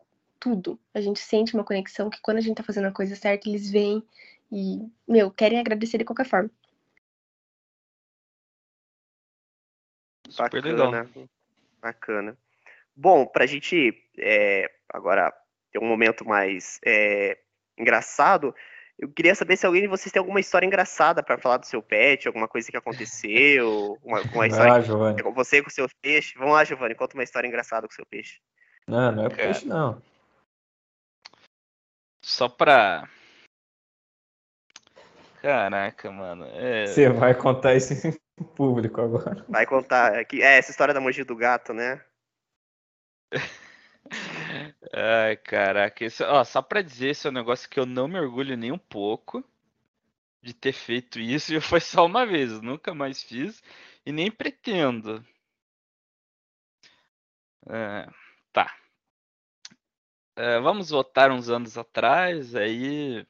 S3: tudo. A gente sente uma conexão que quando a gente tá fazendo a coisa certa, eles vêm e, meu, querem agradecer de qualquer forma.
S5: Super legal.
S1: Bacana. Bacana. Bom, pra gente é, agora ter um momento mais é, engraçado, eu queria saber se alguém de vocês tem alguma história engraçada pra falar do seu pet, alguma coisa que aconteceu, uma, uma história
S4: lá, Giovanni.
S1: com você com seus peixes. Vamos lá, Giovanni, conta uma história engraçada com seu peixe.
S4: Não, não é
S5: Cara.
S4: peixe, não.
S5: Só pra. Caraca, mano. É...
S4: Você vai contar isso em público agora.
S1: Vai contar aqui. É, essa história da moji do gato, né?
S5: Ai, caraca. Isso, ó, só pra dizer, esse é um negócio que eu não me orgulho nem um pouco de ter feito isso. E foi só uma vez, nunca mais fiz e nem pretendo. É, tá. É, vamos voltar uns anos atrás, aí.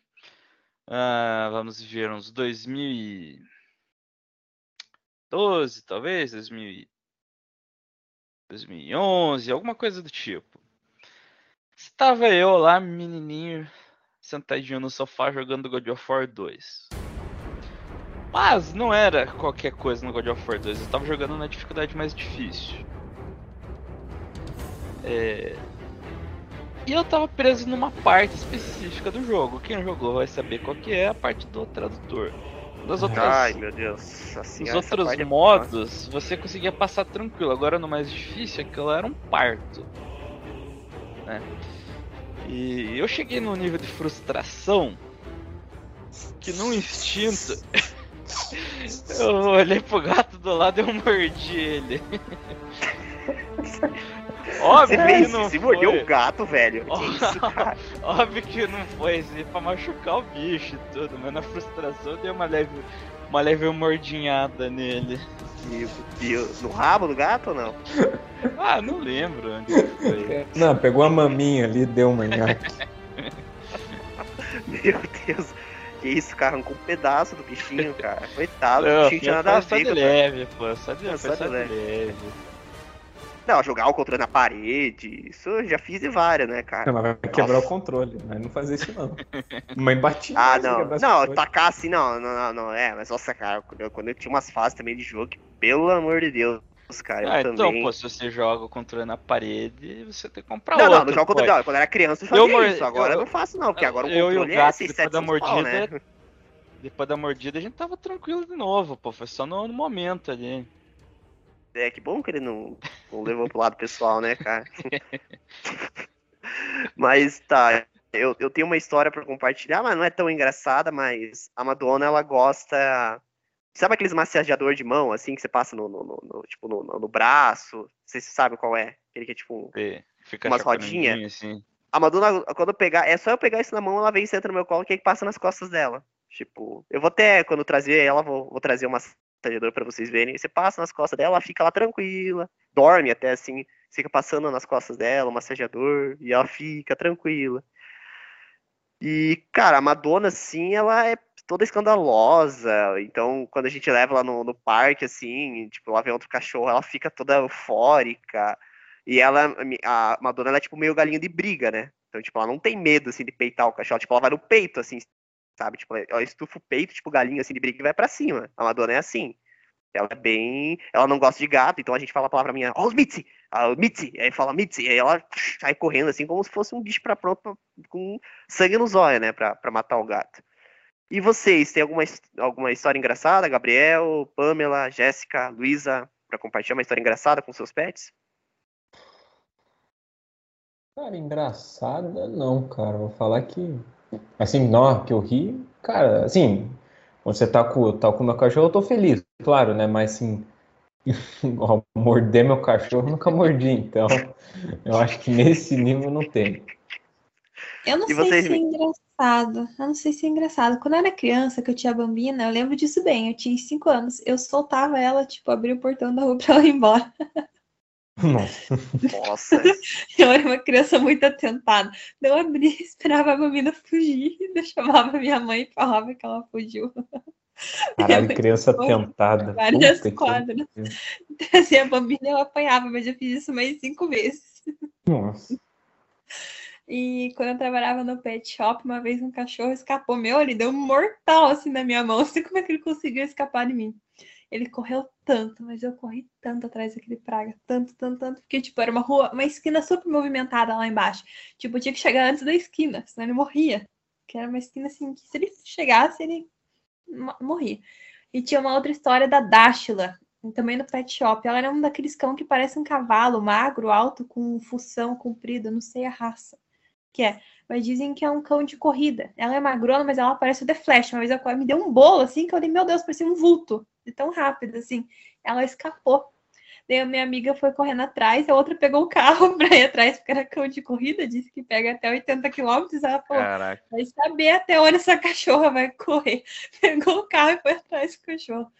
S5: Ah, vamos ver, uns 2012, talvez, 2000 e- 2011, alguma coisa do tipo. Estava eu lá, menininho, sentadinho no sofá jogando God of War 2. Mas não era qualquer coisa no God of War 2, eu estava jogando na dificuldade mais difícil. É, E eu tava preso numa parte específica do jogo. Quem jogou vai saber qual que é a parte do tradutor. Das outras,
S1: Ai, meu Deus. Assim,
S5: os outros
S1: é-
S5: modos, você conseguia passar tranquilo. Agora no mais difícil, aquilo era um parto. Né? E eu cheguei num nível de frustração que num instinto eu olhei pro gato do lado e eu mordi ele.
S1: Você
S5: Óbvio que
S1: fez
S5: não
S1: se mordeu o gato, velho. Que isso, cara?
S5: Óbvio que não foi assim pra machucar o bicho e tudo, mas na frustração eu dei uma leve, uma leve mordinhada nele.
S1: Meu Deus. No rabo do gato ou não?
S5: Ah, não lembro onde que foi.
S4: Não, pegou a maminha ali, deu uma.
S1: Meu Deus. Que isso, cara? Arrancou um pedaço do bichinho, cara. Coitado, o bichinho tinha nada a ver.
S5: só de leve, pô. Só de,
S1: Só de
S5: só de
S1: leve.
S5: leve.
S1: Não, jogar o controle na parede. Isso eu já fiz em várias, né, cara?
S4: Não, mas vai quebrar o controle, mas não fazer isso não. Mãe batia.
S1: Ah, não. Não,
S4: controle.
S1: tacar assim, não, não, não, não. É, mas nossa, cara, quando eu, quando eu tinha umas fases também de jogo, que, pelo amor de Deus, cara, eu
S5: Ah, então,
S1: também.
S5: pô, se você joga o controle na parede, você tem que comprar
S1: não,
S5: outro.
S1: não, no jogo
S5: pô.
S1: quando, não, quando eu era criança eu
S5: Eu
S1: fazia isso. Agora eu,
S5: eu-
S1: não faço, não, porque agora o
S5: eu e o
S1: controle é
S5: depois da
S1: 600 pau, né?
S5: mordida, Depois da mordida a gente tava tranquilo de novo, pô. Foi só no, no momento ali.
S1: É, que bom que ele não, não levou pro lado pessoal, né, cara? mas tá, eu, eu tenho uma história pra compartilhar, mas não é tão engraçada, mas a Madonna, ela gosta. Sabe aqueles massageador de mão, assim, que você passa no, no, no- no- tipo, no, no- braço? Você sabe qual é? Aquele que é tipo um.
S5: Fica
S1: Umas
S5: chacoalhandinho,
S1: rodinha?
S5: assim.
S1: A Madonna, quando eu pegar, é só eu pegar isso na mão, ela vem e senta no meu colo, que aí passa nas costas dela. Tipo, eu vou até, quando trazer ela, vou, vou trazer uma massageador para vocês verem. Você passa nas costas dela, ela fica lá tranquila, dorme até assim, fica passando nas costas dela, o massageador, e ela fica tranquila. E, cara, a Madonna, assim, ela é toda escandalosa. Então, quando a gente leva ela no, no parque, assim, tipo, lá vem outro cachorro, ela fica toda eufórica. E ela, a Madonna, ela é tipo meio galinha de briga, né? Então, tipo, ela não tem medo, assim, de peitar o cachorro. Tipo, ela vai no peito, assim, sabe? Tipo, ela estufa o peito, tipo, galinha, assim, de briga e vai pra cima. A Madonna é assim. Ela é bem. Ela não gosta de gato, então a gente fala a palavra minha, ó, oh, os Mitzi! Ah, Mitzi! Aí fala Mitzi, aí ela sai correndo assim, como se fosse um bicho pra pronto, com sangue nos olhos, né, pra, pra matar o gato. E vocês, tem alguma, alguma história engraçada? Gabriel, Pamela, Jéssica, Luísa, pra compartilhar uma história engraçada com seus pets?
S4: Cara, engraçada não, cara. Vou falar que. Assim, não, que eu ri. Cara, assim, quando você tá com, tá com meu cachorro, eu tô feliz, claro, né? Mas assim, morder meu cachorro nunca mordi, então eu acho que nesse nível não tem.
S2: Eu não e sei vocês... se é engraçado. Eu não sei se é engraçado. Quando eu era criança, que eu tinha bambina, eu lembro disso bem. Eu tinha cinco anos. Eu soltava ela, tipo, abria o portão da rua pra ela ir embora.
S4: Nossa.
S1: Nossa.
S2: Eu era uma criança muito atentada. Eu abria, esperava a bambina fugir, eu chamava minha mãe e falava que ela fugiu.
S4: Caralho, criança atentada.
S2: Várias Puta quadras. Trazia a bambina e eu apanhava, mas eu fiz isso mais cinco vezes.
S4: Nossa.
S2: E quando eu trabalhava no pet shop, uma vez um cachorro escapou meu, ele deu um mortal assim na minha mão. Não sei como é que ele conseguiu escapar de mim. Ele correu tanto, mas eu corri tanto atrás daquele praga, tanto, tanto, tanto, porque, tipo, era uma rua, uma esquina super movimentada lá embaixo. Tipo, tinha que chegar antes da esquina, senão ele morria. Que era uma esquina assim, que se ele chegasse, ele morria. E tinha uma outra história da Dáshila, também no pet shop. Ela era um daqueles cão que parece um cavalo, magro, alto, com função comprido, não sei a raça que é. Mas dizem que é um cão de corrida. Ela é magrona, mas ela parece o The Flash. Uma vez ela me deu um bolo, assim, que eu falei, meu Deus, parecia um vulto. De tão rápido, assim. Ela escapou. Daí a minha amiga foi correndo atrás, a outra pegou o carro pra ir atrás, porque era cão de corrida, disse que pega até 80 quilômetros. Ela falou, Caraca. vai saber até onde essa cachorra vai correr. Pegou o carro e foi atrás do cachorro.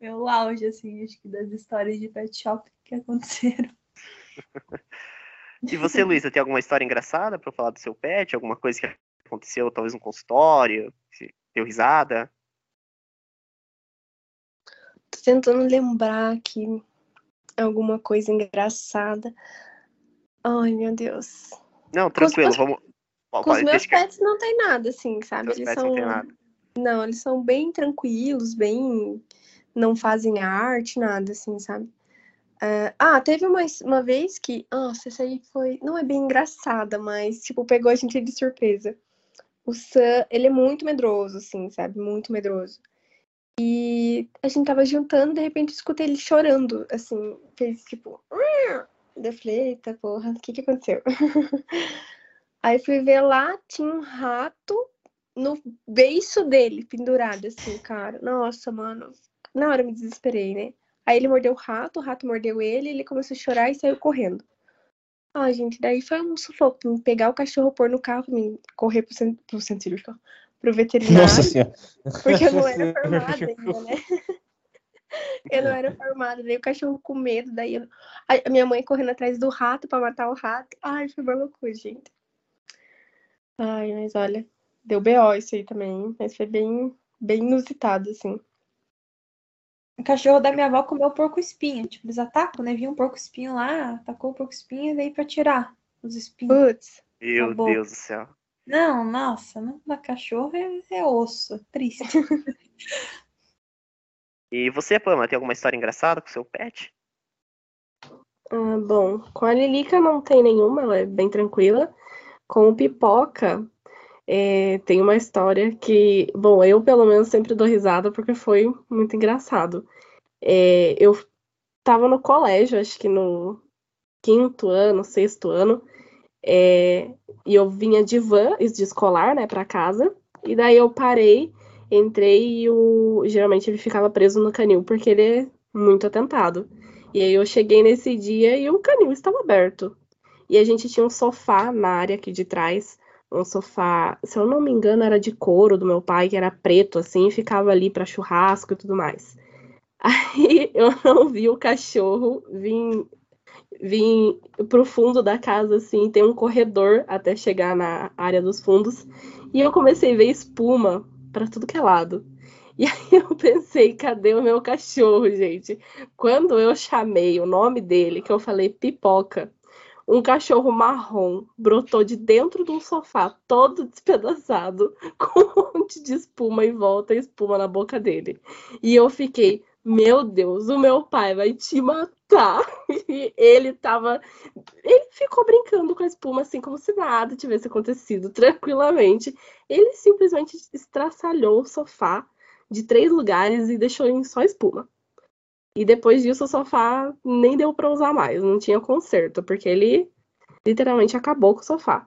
S2: Meu auge, assim, acho que das histórias de pet shop que aconteceram.
S1: E você, Luísa, tem alguma história engraçada para falar do seu pet? Alguma coisa que aconteceu, talvez no consultório? Deu risada?
S3: Tô tentando lembrar aqui alguma coisa engraçada. Ai, meu Deus.
S1: Não, tranquilo,
S3: com
S1: vamos.
S3: Com os meus pets não tem nada, assim, sabe?
S1: Eles são. Não,
S3: não, eles são bem tranquilos, bem. Não fazem arte, nada, assim, sabe? Uh, ah, teve uma, uma vez que. Nossa, essa aí foi. Não é bem engraçada, mas, tipo, pegou a gente de surpresa. O Sam, ele é muito medroso, assim, sabe? Muito medroso. E a gente tava jantando, de repente escutei ele chorando, assim, fez tipo. Eu falei, eita porra, o que que aconteceu? Aí fui ver lá, tinha um rato no beiço dele, pendurado, assim, cara. Nossa, mano. Na hora eu me desesperei, né? Aí ele mordeu o rato, o rato mordeu ele, ele começou a chorar e saiu correndo. Ah, gente, daí foi um sufoco me pegar o cachorro, pôr no carro, me correr pro centro, pro centro cirúrgico, pro veterinário.
S4: Nossa senhora.
S3: Porque eu não era formada ainda, né? Eu não era formada, daí o cachorro com medo, daí eu... a minha mãe correndo atrás do rato para matar o rato. Ai, foi uma loucura, gente. Ai, mas olha, deu BO isso aí também, mas foi bem, bem inusitado, assim.
S2: O cachorro da minha avó comeu porco espinho. Tipo, eles atacam, né? Vinha um porco espinho lá, atacou o porco espinho e veio pra tirar os espinhos.
S3: Putz.
S1: Meu Deus do céu.
S2: Não, nossa, não da cachorro é, é osso, é triste.
S1: e você, Pama, tem alguma história engraçada com seu pet?
S3: Ah, bom, com a Lilica não tem nenhuma, ela é bem tranquila. Com o Pipoca, é, tem uma história que, bom, eu pelo menos sempre dou risada porque foi muito engraçado. É, eu estava no colégio, acho que no quinto ano, sexto ano, é, e eu vinha de van, de escolar, né, para casa, e daí eu parei, entrei e o, geralmente ele ficava preso no canil porque ele é muito atentado. E aí eu cheguei nesse dia e o canil estava aberto. E a gente tinha um sofá na área aqui de trás um sofá, se eu não me engano, era de couro do meu pai, que era preto, assim, ficava ali para churrasco e tudo mais.
S7: Aí eu não vi o cachorro, vim, vim pro fundo da casa, assim, tem um corredor até chegar na área dos fundos, e eu comecei a ver espuma para tudo que é lado. E aí eu pensei, cadê o meu cachorro, gente? Quando eu chamei o nome dele, que eu falei pipoca, um cachorro marrom brotou de dentro de um sofá, todo despedaçado, com um monte de espuma em volta, espuma na boca dele. E eu fiquei, meu Deus, o meu pai vai te matar. E ele tava. Ele ficou brincando com a espuma assim, como se nada tivesse acontecido, tranquilamente. Ele simplesmente estraçalhou o sofá de três lugares e deixou em só espuma. E depois disso o sofá nem deu para usar mais, não tinha conserto, porque ele literalmente acabou com o sofá.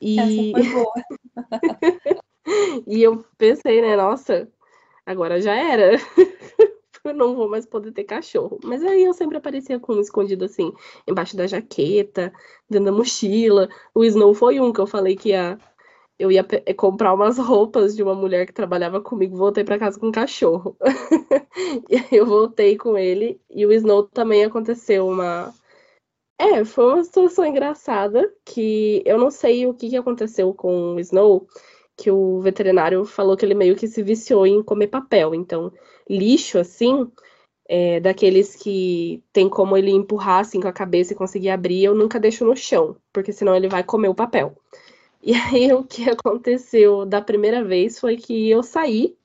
S7: E...
S2: Essa foi boa.
S7: e eu pensei, né, nossa, agora já era. eu não vou mais poder ter cachorro. Mas aí eu sempre aparecia com um escondido assim, embaixo da jaqueta, dentro da mochila. O Snow foi um que eu falei que ia eu ia pe- comprar umas roupas de uma mulher que trabalhava comigo, voltei para casa com um cachorro. e aí eu voltei com ele e o Snow também aconteceu uma É, foi uma situação engraçada que eu não sei o que que aconteceu com o Snow, que o veterinário falou que ele meio que se viciou em comer papel. Então, lixo assim, é, daqueles que tem como ele empurrar assim com a cabeça e conseguir abrir, eu nunca deixo no chão, porque senão ele vai comer o papel. E aí o que aconteceu da primeira vez foi que eu saí,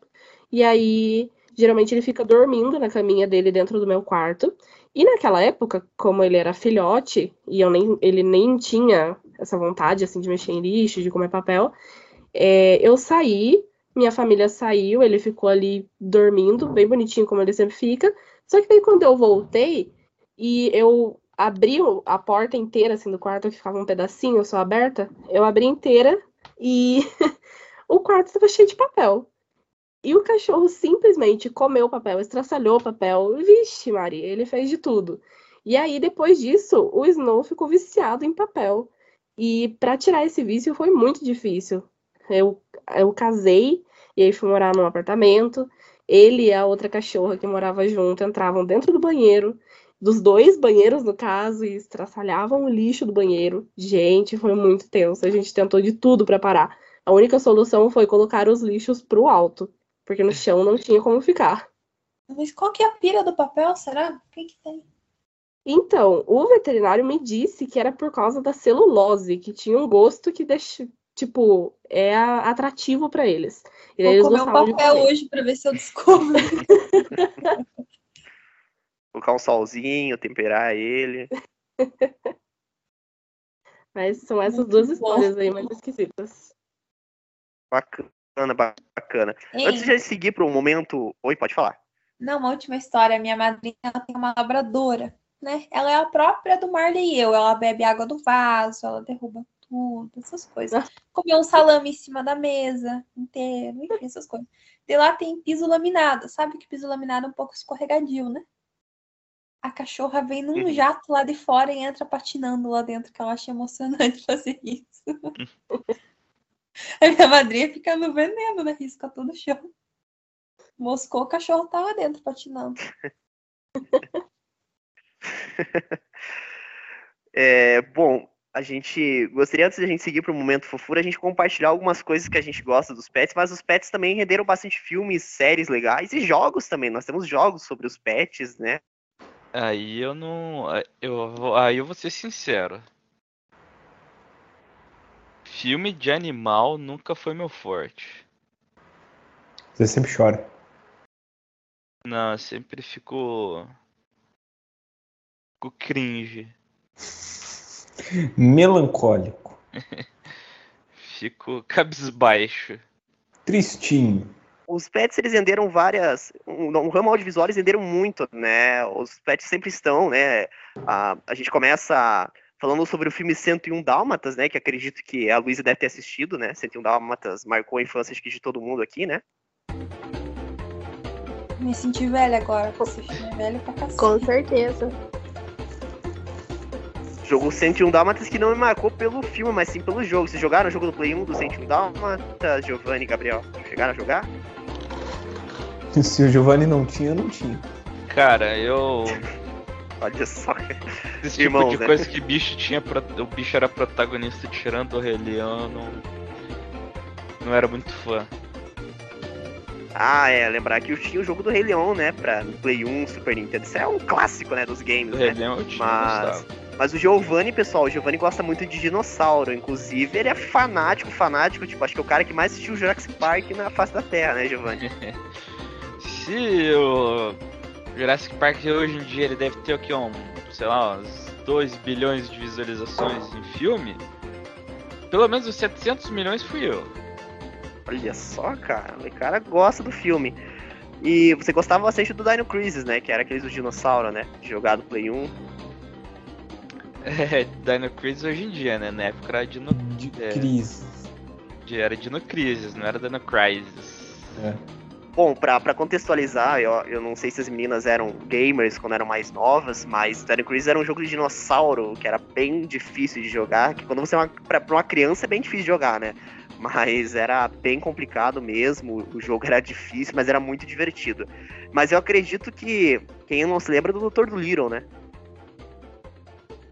S7: e aí geralmente ele fica dormindo na caminha dele dentro do meu quarto. E naquela época, como ele era filhote, e eu nem, ele nem tinha essa vontade assim de mexer em lixo, de comer papel, é, eu saí, minha família saiu, ele ficou ali dormindo, bem bonitinho como ele sempre fica. Só que daí quando eu voltei e eu abri o- a porta inteira assim do quarto, que ficava um pedacinho só aberta, eu abri inteira e o quarto estava cheio de papel. E o cachorro simplesmente comeu o papel, estraçalhou o papel. Vixe, Maria, ele fez de tudo. E aí, depois disso, o Snow ficou viciado em papel. E para tirar esse vício foi muito difícil. Eu, eu casei e aí fui morar num apartamento. Ele e a outra cachorra que morava junto entravam dentro do banheiro, dos dois banheiros, no caso, e estraçalhavam o lixo do banheiro. Gente, foi muito tenso. A gente tentou de tudo para parar. A única solução foi colocar os lixos pro alto, porque no chão não tinha como ficar.
S2: Mas qual que é a pira do papel, será? O que que tem?
S7: Então, o veterinário me disse que era por causa da celulose, que tinha um gosto que deixa, tipo, é atrativo para eles. E
S2: Vou
S7: eles
S2: comer um papel hoje pra ver se eu descubro.
S1: Colocar um solzinho, temperar ele.
S7: Mas são essas
S2: Muito
S7: duas
S2: bom.
S7: histórias aí mais esquisitas.
S1: Bacana, bacana.
S2: Hein?
S1: Antes de a gente seguir para um momento. Oi, pode falar.
S2: Não, uma última história. Minha madrinha ela tem uma labradora, né? Ela é a própria do Marley e eu. Ela bebe água do vaso, ela derruba tudo, essas coisas. Comeu um salame em cima da mesa inteiro, enfim, essas coisas. De lá tem piso laminado. Sabe que piso laminado é um pouco escorregadio, né? A cachorra vem num
S1: Uhum.
S2: jato lá de fora e entra patinando lá dentro, que eu acho emocionante fazer isso. A minha madrinha fica no veneno, né? Risca todo o chão. Moscou, o cachorro tava dentro patinando.
S1: É, bom, a gente gostaria, antes da gente seguir para o momento fofura, a gente compartilhar algumas coisas que a gente gosta dos pets, mas os pets também renderam bastante filmes, séries legais e jogos também. Nós temos jogos sobre os pets, né?
S5: Aí eu não. Eu, aí eu vou ser sincero. Filme de animal nunca foi meu forte.
S4: Você sempre chora.
S5: Não, eu sempre fico. Fico cringe.
S4: Melancólico.
S5: Fico cabisbaixo.
S4: Tristinho.
S1: Os pets, eles renderam várias. Um, um ramo audiovisual, eles renderam muito, né? Os pets sempre estão, né? A, a gente começa falando sobre o filme 101 Dálmatas, né? Que acredito que a Luísa deve ter assistido, né? 101 Dálmatas marcou a infância de todo mundo aqui, né?
S2: Me senti velha agora, esse filme é velho pra cacete.
S7: Com certeza.
S1: Jogo 101 Dálmatas que não me marcou pelo filme, mas sim pelo jogo. Vocês jogaram o jogo do Play 1 do 101 Dálmatas, Giovanni e Gabriel? Chegaram a jogar?
S4: Se o Giovanni não tinha, não tinha.
S5: Cara, eu.
S1: Olha só.
S5: Esse tipo
S1: Irmãos,
S5: de
S1: né?
S5: coisa que bicho tinha. pro- O bicho era protagonista tirando o Rei Leão, eu não. Não era muito fã.
S1: Ah, é, lembrar que tinha o jogo do Rei Leão, né? Pra Play 1, Super Nintendo. Isso é um clássico, né, dos games,
S5: Do
S1: né?
S5: Rei Leão eu tinha
S1: Mas, mas o Giovanni, pessoal, o Giovanni gosta muito de dinossauro. Inclusive, ele é fanático, fanático. Tipo, acho que é o cara que mais assistiu Jurassic Park na face da Terra, né, Giovanni?
S5: Se o Jurassic Park hoje em dia ele deve ter o que? Um, sei lá, uns 2 bilhões de visualizações em filme. Pelo menos os 700 milhões fui eu.
S1: Olha só, cara. O cara gosta do filme. E você gostava bastante do Dino Crisis, né? Que era aqueles do dinossauro, né? Jogado Play 1.
S5: É, Dino Crisis hoje em dia, né? Na época era Dino,
S4: De
S5: É.
S4: crise.
S5: era Dino Crisis, não era Dino Crisis.
S4: É.
S1: Bom, pra, pra contextualizar, eu, eu não sei se as meninas eram gamers quando eram mais novas, mas Dino Crisis era um jogo de dinossauro que era bem difícil de jogar. Que quando você é uma, pra, pra uma criança é bem difícil de jogar, né? Mas era bem complicado mesmo. O jogo era difícil, mas era muito divertido. Mas eu acredito que quem não se lembra é do Dr. do Little, né?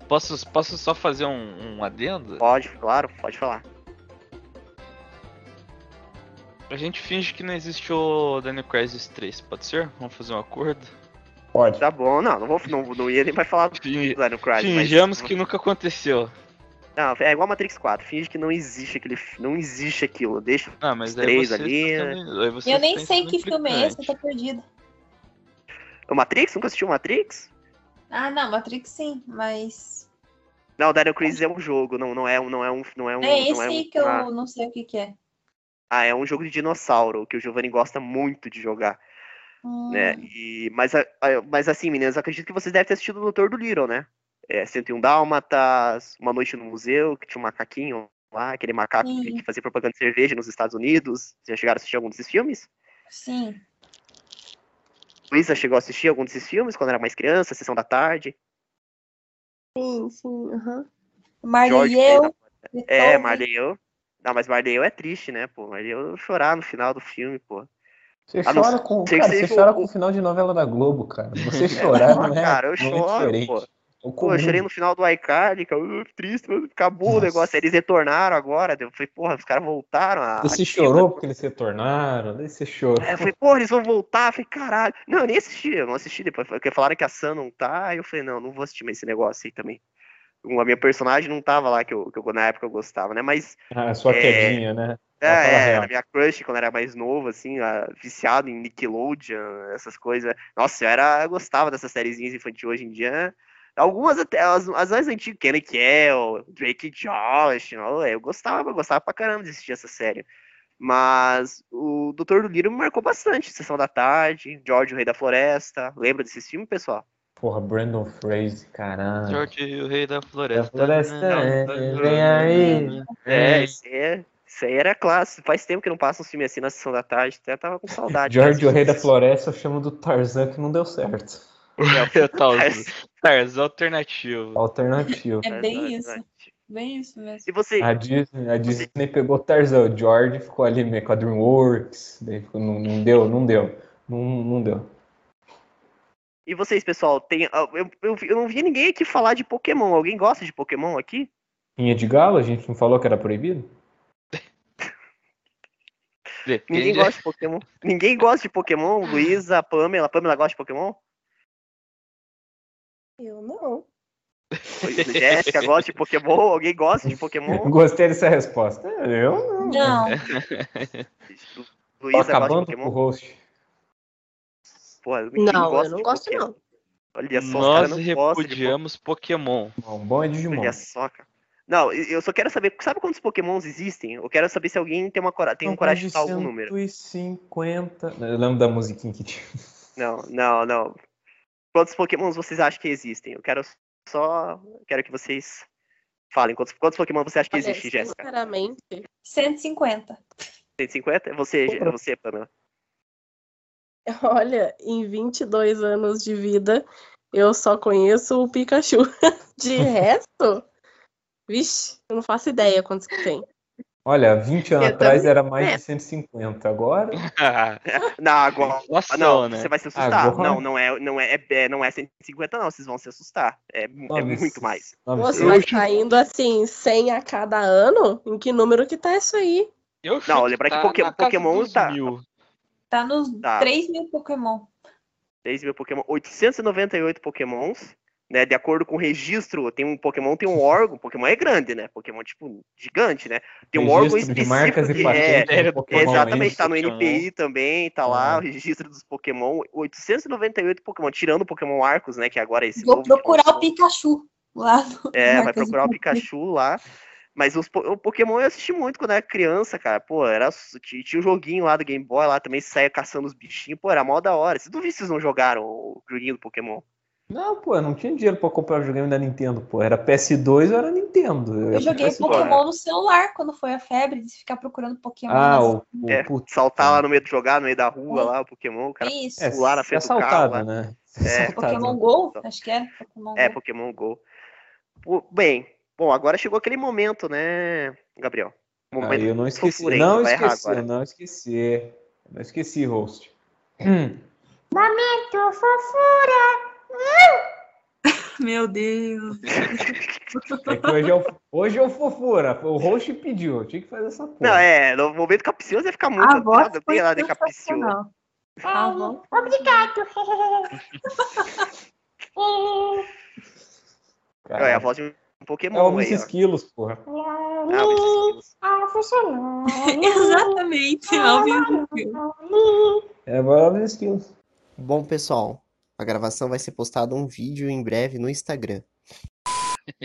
S5: Posso, posso só fazer um, um adendo?
S1: Pode, claro, pode falar.
S5: A gente finge que não existe o Dino Crisis 3, pode ser? Vamos fazer um acordo?
S4: Pode.
S1: Tá bom, não, não, vou, não, não ia nem vai falar do Dino Crisis. mas-
S5: Finjamos que nunca aconteceu.
S1: Não, é igual Matrix 4. Finge que não existe aquele. Não existe aquilo. Deixa.
S5: Ah, mas
S1: Os três
S5: você
S1: ali, né?
S5: sendo- aí você
S2: Eu nem sei que filme é esse, eu tô perdida.
S1: O Matrix? Nunca assistiu o Matrix?
S2: Ah, não, Matrix sim, mas.
S1: Não, o Dino Crisis é um jogo, não, não é um. Não é um. Não é, um,
S2: É
S1: não
S2: esse
S1: é um,
S2: que eu
S1: ah,
S2: não sei o que, que é.
S1: Ah, é um jogo de dinossauro, que o Giovanni gosta muito de jogar.
S2: Hum,
S1: né? E, mas, a- a- mas assim, meninas, acredito que vocês devem ter assistido o Dr. do Little, né? É, 101 Dálmatas, Uma Noite no Museu, que tinha um macaquinho lá, aquele macaco que,
S2: Sim.
S1: que fazia propaganda de cerveja nos Estados Unidos. Vocês já chegaram a assistir algum desses filmes?
S2: Sim.
S1: Luísa chegou a assistir algum desses filmes quando era mais criança, Sessão da Tarde?
S3: Sim, sim, aham.
S2: Marley
S1: George
S2: e eu.
S1: É. Marley e eu. Não, mas Marley eu é triste, né, pô? Marley eu chorar no final do filme, pô.
S4: Você
S1: Ah, não
S4: chora com. Cara, você chora
S1: o-
S4: com o final de novela da Globo, cara. Você chorar não é,
S1: cara, eu
S4: é
S1: choro,
S4: diferente.
S1: pô.
S4: É o
S1: Pô, eu chorei no final do iCarly, cara, uh, triste, mano, acabou o
S4: Nossa.
S1: negócio. Aí Eles retornaram agora. Eu falei, porra, os caras voltaram. A...
S4: Você chorou porque eles retornaram, daí você chorou.
S1: Aí eu falei, porra, eles vão voltar. Eu falei, caralho. Não, eu nem assisti, eu não assisti depois. Porque falaram que a Sam não tá. Aí eu falei, não, não vou assistir mais esse negócio aí também. A minha personagem não tava lá, que, eu, que eu- na época eu gostava, né? Mas
S4: Ah, sua
S1: É.
S4: quedinha, né?
S1: É, é, a minha crush quando era mais novo, assim, ah, viciado em Nickelodeon, essas coisas. Nossa, eu era, eu gostava dessas sériezinhas infantis hoje em dia. Algumas até, as, as mais antigas, Kenny Kell, Drake Josh, não, eu gostava, eu gostava pra caramba de assistir essa série. Mas o Doutor do Little me marcou bastante. Sessão da Tarde, George, o Rei da Floresta. Lembra desses filmes, pessoal?
S4: Porra, Brandon Fraser, caralho.
S5: George, o rei da
S4: Da
S5: floresta.
S4: floresta, é, vem aí.
S1: É, esse é. Isso aí era clássico. Faz tempo que não passa um filme assim na sessão da tarde. Até tava com saudade.
S4: George, o rei da floresta, eu chamo do Tarzan que não deu certo.
S5: É o tal Tarzan alternativo.
S4: Alternativo.
S2: É bem isso. Bem isso mesmo.
S1: E você,
S4: A Disney, a Disney pegou o Tarzan, o George ficou ali meio com a DreamWorks, daí ficou- não, não deu, não deu, não, não deu.
S1: E vocês, pessoal, tem. ah, Eu, eu, eu não vi ninguém aqui falar de Pokémon. Alguém gosta de Pokémon aqui?
S4: Rinha de galo, a gente não falou que era proibido?
S1: Ninguém gosta de Pokémon. Ninguém gosta de Pokémon. Luísa, Pamela. Pamela gosta de Pokémon?
S3: Eu não.
S1: Jéssica gosta de Pokémon? Alguém gosta de Pokémon?
S4: Gostei dessa resposta. É, Eu não.
S2: Não,
S1: Luísa gosta de
S4: acabando com o
S1: Pokémon?
S4: host.
S1: Porra,
S3: Não,
S1: gosta
S3: eu não gosto,
S1: Pokémon.
S3: não.
S1: Olha só,
S5: Nós
S1: não
S5: repudiamos Pokémon.
S4: Bom, bom é Digimon.
S1: Olha só, cara. Não, eu só quero saber, sabe quantos Pokémons existem? Eu quero saber se alguém tem, uma tem um coragem de chutar algum número.
S4: 150. Eu lembro da musiquinha que tinha.
S1: Não, não, não. Quantos Pokémons vocês acham que existem? Eu quero só. Quero que vocês falem. Quantos, quantos Pokémon você acha que
S3: Olha,
S1: existe, Jéssica?
S3: sinceramente,
S2: 150.
S1: 150? Você, você, Pamela.
S3: olha, em 22 anos de vida, eu só conheço o Pikachu. De resto, vixe, eu não faço ideia quantos que tem.
S4: Olha, 20 anos
S3: Eu
S4: atrás
S3: também.
S4: era mais
S1: É.
S4: de 150. Agora.
S1: Não, agora.
S5: Inflação,
S1: Não,
S5: né?
S1: você vai se assustar.
S4: Agora-
S1: Não, não é, não, é, é- não é 150, não. Vocês vão se assustar. É, é muito mais.
S4: nove-
S3: Nossa,
S4: eu-
S3: mas tá indo assim, 100 a cada ano? Em que número que tá isso aí?
S5: Eu
S1: Não,
S5: chuto
S1: lembrar que
S5: tá casa
S1: Pokémon tá-
S5: mil.
S2: Tá nos
S1: Tá.
S2: 3 mil Pokémon.
S1: 3 mil Pokémon. 898 Pokémons. Né, de acordo com o registro, tem um Pokémon tem um órgão. Pokémon é grande, né? Pokémon, tipo, gigante, né? Tem um órgão
S4: registro de
S1: específico.
S4: marcas e
S1: que-
S4: patentes
S1: é,
S4: Pokémon,
S1: exatamente,
S4: hein?
S1: tá no. NPI também, tá lá
S4: Ah.
S1: o registro dos Pokémon. 898 Pokémon, tirando o Pokémon Arcos, né? Que agora é esse
S2: Vou procurar o Pikachu lá no
S1: É, vai
S2: Marcas e
S1: procurar o. Pikachu lá. Mas os, o Pokémon eu assisti muito quando era criança, cara. Pô, era, tinha, tinha um joguinho lá do Game Boy lá também, saia caçando os bichinhos. Pô, era mó da hora. Se vocês não jogaram o joguinho do Pokémon?
S4: Não, pô, eu não tinha dinheiro pra comprar o videogame da Nintendo, pô. Era PS2 ou era Nintendo?
S2: Eu
S4: ia
S2: joguei
S4: pro PS2.
S2: Pokémon no celular quando foi a febre de ficar procurando Pokémon.
S4: Ah, o, o
S1: É,
S4: putz,
S1: Saltar lá no meio, jogar no meio da rua
S2: É.
S1: lá, o Pokémon, o cara.
S2: Isso.
S4: É,
S1: pular na frente do carro lá.
S4: né?
S1: É.
S2: Pokémon Go? Acho que era. Pokémon
S1: É,
S2: Go.
S1: Pokémon Go. Pô, bem, bom, agora chegou aquele momento, né, Gabriel?
S4: Aí
S1: Momento
S4: eu não esqueci.
S1: fofura?
S4: Não esqueci, não esqueci. Eu Não esqueci, host. Hum,
S2: Meu Deus.
S4: É que hoje é o, hoje é o fofura. O host pediu. Eu tinha que fazer essa porra.
S1: Não, é, no momento capcioso ia ficar muito.
S2: A voz
S1: nada
S2: foi
S1: bem lá de capcioso.
S2: sensacional. A voz.
S4: Cara,
S1: É a voz de Pokémon
S4: é
S1: aí, ó.
S4: esquilos, porra.
S1: Ah, esquilos.
S2: Exatamente. tempo.
S4: É alguns esquilos.
S8: Bom, pessoal, a gravação vai ser postada um vídeo em breve no Instagram.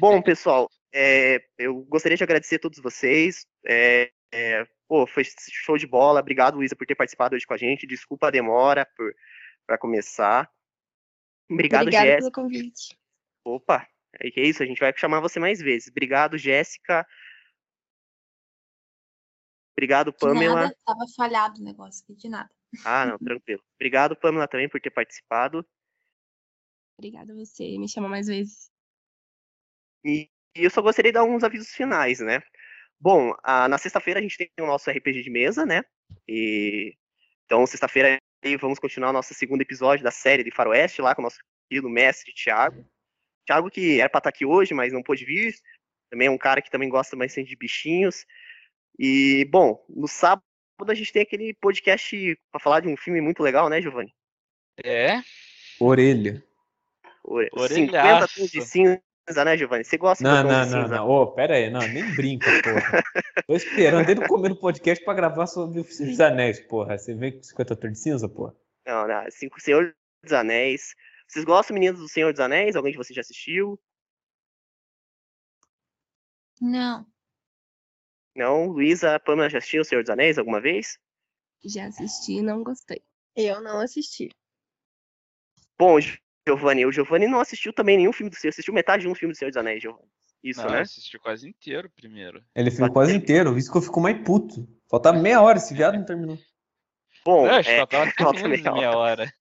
S1: Bom, pessoal, é, eu gostaria de agradecer a todos vocês. É, é, pô, foi show de bola. Obrigado, Luísa, por ter participado hoje com a gente. Desculpa a demora para começar. Obrigado,
S3: Obrigada
S1: Jéssica.
S3: pelo convite.
S1: Opa, é que é isso, a gente vai chamar você mais vezes. Obrigado, Jéssica. Obrigado,
S2: De
S1: Pamela.
S2: nada, tava falhado o negócio aqui, de nada.
S1: Ah, não, tranquilo. Obrigado, Pamela, também por ter participado.
S3: Obrigada a você. Me chama mais vezes.
S1: E, e eu só gostaria de dar uns avisos finais, né? Bom, a- na sexta-feira a gente tem o nosso RPG de mesa, né? E, então, sexta-feira vamos continuar o nosso segundo episódio da série de Faroeste, lá com o nosso querido mestre Thiago. Thiago que era pra estar aqui hoje, mas não pôde vir. Também é um cara que também gosta bastante de bichinhos. E, bom, no sábado a gente tem aquele podcast pra falar de um filme muito legal, né, Giovanni?
S5: É,
S4: Orelha.
S1: Ore-
S5: Orelhaço.
S1: 50 tons de cinza, né, Giovanni? Você gosta
S4: Não,
S1: de tons
S4: não,
S1: de
S4: não,
S1: cinza?
S4: não. Ô, pera aí. Não, nem brinca, porra. Tô esperando desde o começo do podcast pra gravar sobre o Senhor dos Anéis, porra. Você vê com 50 tons de cinza, porra?
S1: Não, não. Cinco Senhor dos Anéis. Vocês gostam, meninos, do Senhor dos Anéis? Alguém de vocês já assistiu?
S2: Não.
S1: Não? Luísa, Pamela já assistiu o Senhor dos Anéis alguma vez?
S3: Já assisti e não gostei. Eu não assisti.
S1: Bom, Giovanni, o Giovanni não assistiu também nenhum filme do Senhor. Assistiu metade de um filme do Senhor dos Anéis, Giovanni. Isso,
S5: não, eu
S1: né?
S5: assisti quase inteiro primeiro.
S4: Ele ficou quase inteiro. Isso que eu fico mais puto. Faltava meia hora, esse viado não terminou.
S1: Bom,
S5: que
S1: é,
S5: faltava
S1: falta
S5: meia hora.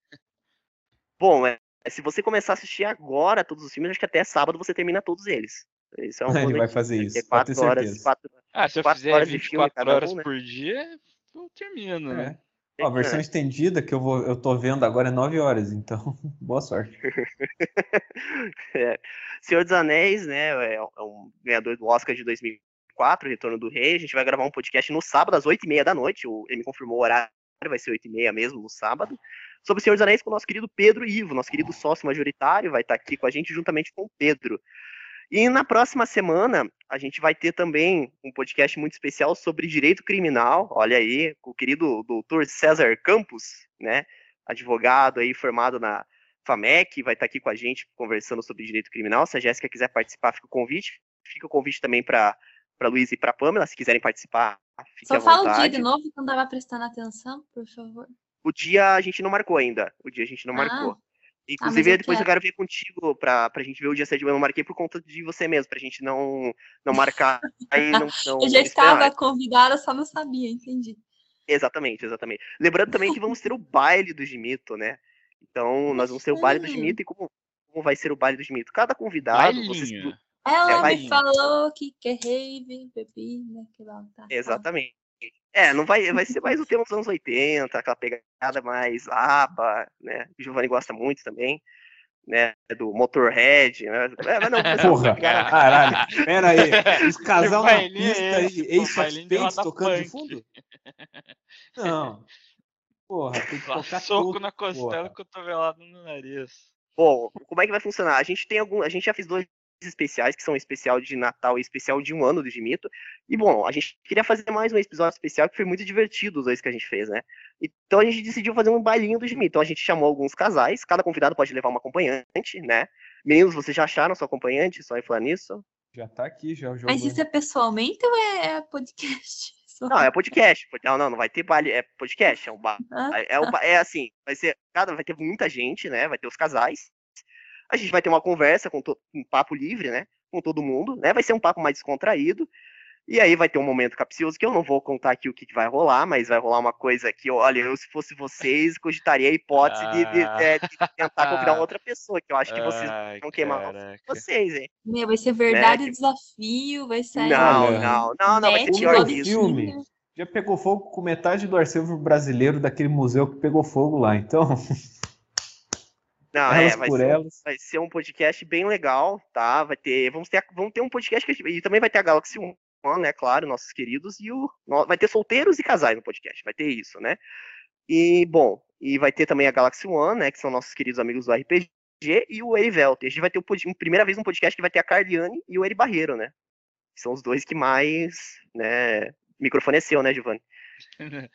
S1: bom é, se você começar a assistir agora todos os filmes, acho que até sábado você termina todos eles. Isso é uma
S4: Ele vai fazer
S1: né?
S4: isso,
S1: Porque
S4: pode ter
S1: quatro horas,
S4: certeza.
S1: quatro,
S5: Ah, se eu
S1: Quatro
S5: fizer
S1: horas de filme
S5: 24
S1: cada um,
S5: horas
S1: né?
S5: por dia, eu termino, né?
S4: É. Ó, a versão estendida que eu, vou, eu tô vendo agora é 9 horas, então boa sorte.
S1: É. Senhor dos Anéis, né, é é um ganhador do Oscar de 2004, Retorno do Rei. A gente vai gravar um podcast no sábado, às 8h30 da noite. O- Ele me confirmou o horário, vai ser 8h30 mesmo, no sábado. Sobre o Senhor dos Anéis com o nosso querido Pedro Ivo, nosso querido sócio majoritário, vai estar aqui com a gente juntamente com o Pedro. E na próxima semana, a gente vai ter também um podcast muito especial sobre direito criminal. Olha aí, com o querido doutor César Campos, né? Advogado aí formado na FAMEC, vai estar aqui com a gente conversando sobre direito criminal. Se a Jéssica quiser participar, fica o convite. Fica o convite também para para Luiz e para Pamela, se quiserem participar, fique
S2: Só
S1: à
S2: fala o dia
S1: vontade.
S2: de novo que não tava prestando atenção, por favor.
S1: O dia a gente não marcou ainda. O dia a gente não
S2: Ah.
S1: marcou. Inclusive,
S2: eu
S1: depois eu
S2: quero.
S1: quero ver contigo pra, pra gente ver o dia certo. Eu não marquei por conta de você mesmo, pra gente não, não marcar aí não, não
S2: Eu já estava convidada, só não sabia, entendi.
S1: Exatamente, exatamente. Lembrando também que vamos ter o baile do Gimito, né? Então, nós vamos ter o baile do. Gimito e como, como vai ser o baile do Gimito? Cada convidado, vocês.
S2: Ela
S1: É,
S2: me falou que quer rave, bebi, né? Que lá, tá.
S1: Exatamente. É, não vai, vai ser mais o tema dos anos 80, aquela pegada mais aba, né? O Giovanni gosta muito também, né? Do Motorhead, né? É, mas não, ser uma
S4: Porra,
S1: pegada-
S4: caralho. Pera aí. Os casal na
S5: é
S4: pista aí,
S5: esse, pô?
S4: Ace
S5: de
S4: tocando de
S5: punk.
S4: fundo? Não. Porra, tem que tocar
S5: soco
S4: tudo,
S5: na costela,
S4: porra.
S5: cotovelado no nariz.
S1: Bom, como é que vai funcionar? A gente tem algum, a gente já fez dois especiais, que são especial de Natal e especial de um ano do Gimito. E bom, a gente queria fazer mais um episódio especial que foi muito divertido os dois que a gente fez, né? Então a gente decidiu fazer um bailinho do Gimito. Então a gente chamou alguns casais, cada convidado pode levar uma acompanhante, né? Meninos, vocês já acharam sua acompanhante? Só em falar nisso?
S4: Já tá aqui, já jogou.
S2: Mas isso é pessoalmente ou é podcast? Só-
S1: Não, é podcast. Não, não, não vai ter baile, é podcast, é um ba...
S2: Hã?
S1: É, o ba- é assim, vai ser. Cada vai ter muita gente, né? Vai ter os casais. A gente vai ter uma conversa com um papo livre, né? Com todo mundo, né? Vai ser um papo mais descontraído. E aí vai ter um momento capcioso que eu não vou contar aqui o que, que vai rolar, mas vai rolar uma coisa que, olha, eu se fosse vocês, cogitaria a hipótese de, de-
S5: Ah.
S1: é, de tentar convidar uma outra pessoa, que eu acho que vocês vão queimar
S5: caraca.
S1: vocês, hein?
S2: Meu, vai ser verdade
S1: Né?
S2: o desafio, vai sair.
S1: Não, não, não, não, vai ser pior
S2: todo
S1: que isso.
S4: filme. Já pegou fogo com metade do arquivo brasileiro daquele museu que pegou fogo lá. Então,
S1: Não, é,
S4: elas
S1: vai
S4: por
S1: ser,
S4: elas.
S1: vai ser um podcast bem legal, tá? Vai ter, vamos ter, vamos ter um podcast que a gente- e também vai ter a Galaxy One, né? Claro, nossos queridos e o no- vai ter solteiros e casais no podcast, vai ter isso, né? E bom, e vai ter também a Galaxy One, né? Que são nossos queridos amigos do RPG e o Erivelter. A gente vai ter um, primeira vez um podcast que vai ter a Carliane e o Eri Barreiro, né? Que são os dois que mais, né? Microfone é seu, né, Giovanni?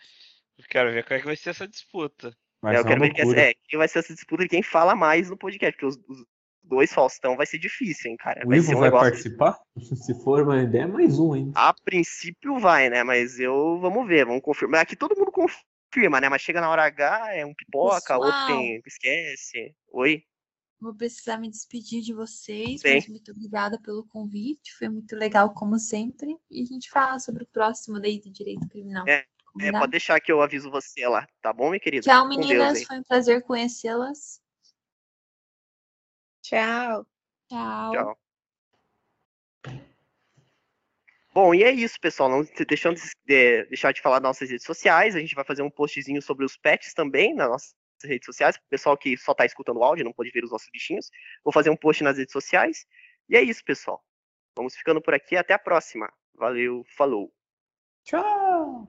S5: Quero ver como é que vai ser essa disputa.
S4: Mas
S1: É, eu
S4: é
S1: quero ver quem,
S4: loucura.
S1: é, quem vai ser essa disputa de quem fala mais no podcast, porque os, os dois Faustão vai ser difícil, hein, cara.
S4: O
S1: vai
S4: Ivo
S1: ser um
S4: vai participar? Se for uma ideia, mais um ainda.
S1: A princípio vai, né? Mas eu vamos ver, vamos confirmar. Aqui todo mundo confirma, né? Mas chega na hora H, é um pipoca, outro tem. Esquece. Oi?
S2: Vou precisar me despedir de vocês,
S1: Sim.
S2: muito obrigada pelo convite. Foi muito legal, como sempre. E a gente fala sobre o próximo daí do direito criminal.
S1: É, É, pode deixar que eu aviso você lá, tá bom, minha querida?
S2: Tchau,
S1: Deus,
S2: meninas.
S1: hein?
S2: Foi um prazer conhecê-las.
S3: Tchau.
S2: Tchau.
S1: Tchau. Bom, e é isso, pessoal. Não deixando de, de- deixar de falar das nossas redes sociais. A gente vai fazer um postzinho sobre os pets também nas nossas redes sociais. O pessoal que só tá escutando o áudio, não pode ver os nossos bichinhos. Vou fazer um post nas redes sociais. E é isso, pessoal. Vamos ficando por aqui. Até a próxima. Valeu, falou.
S4: Tchau!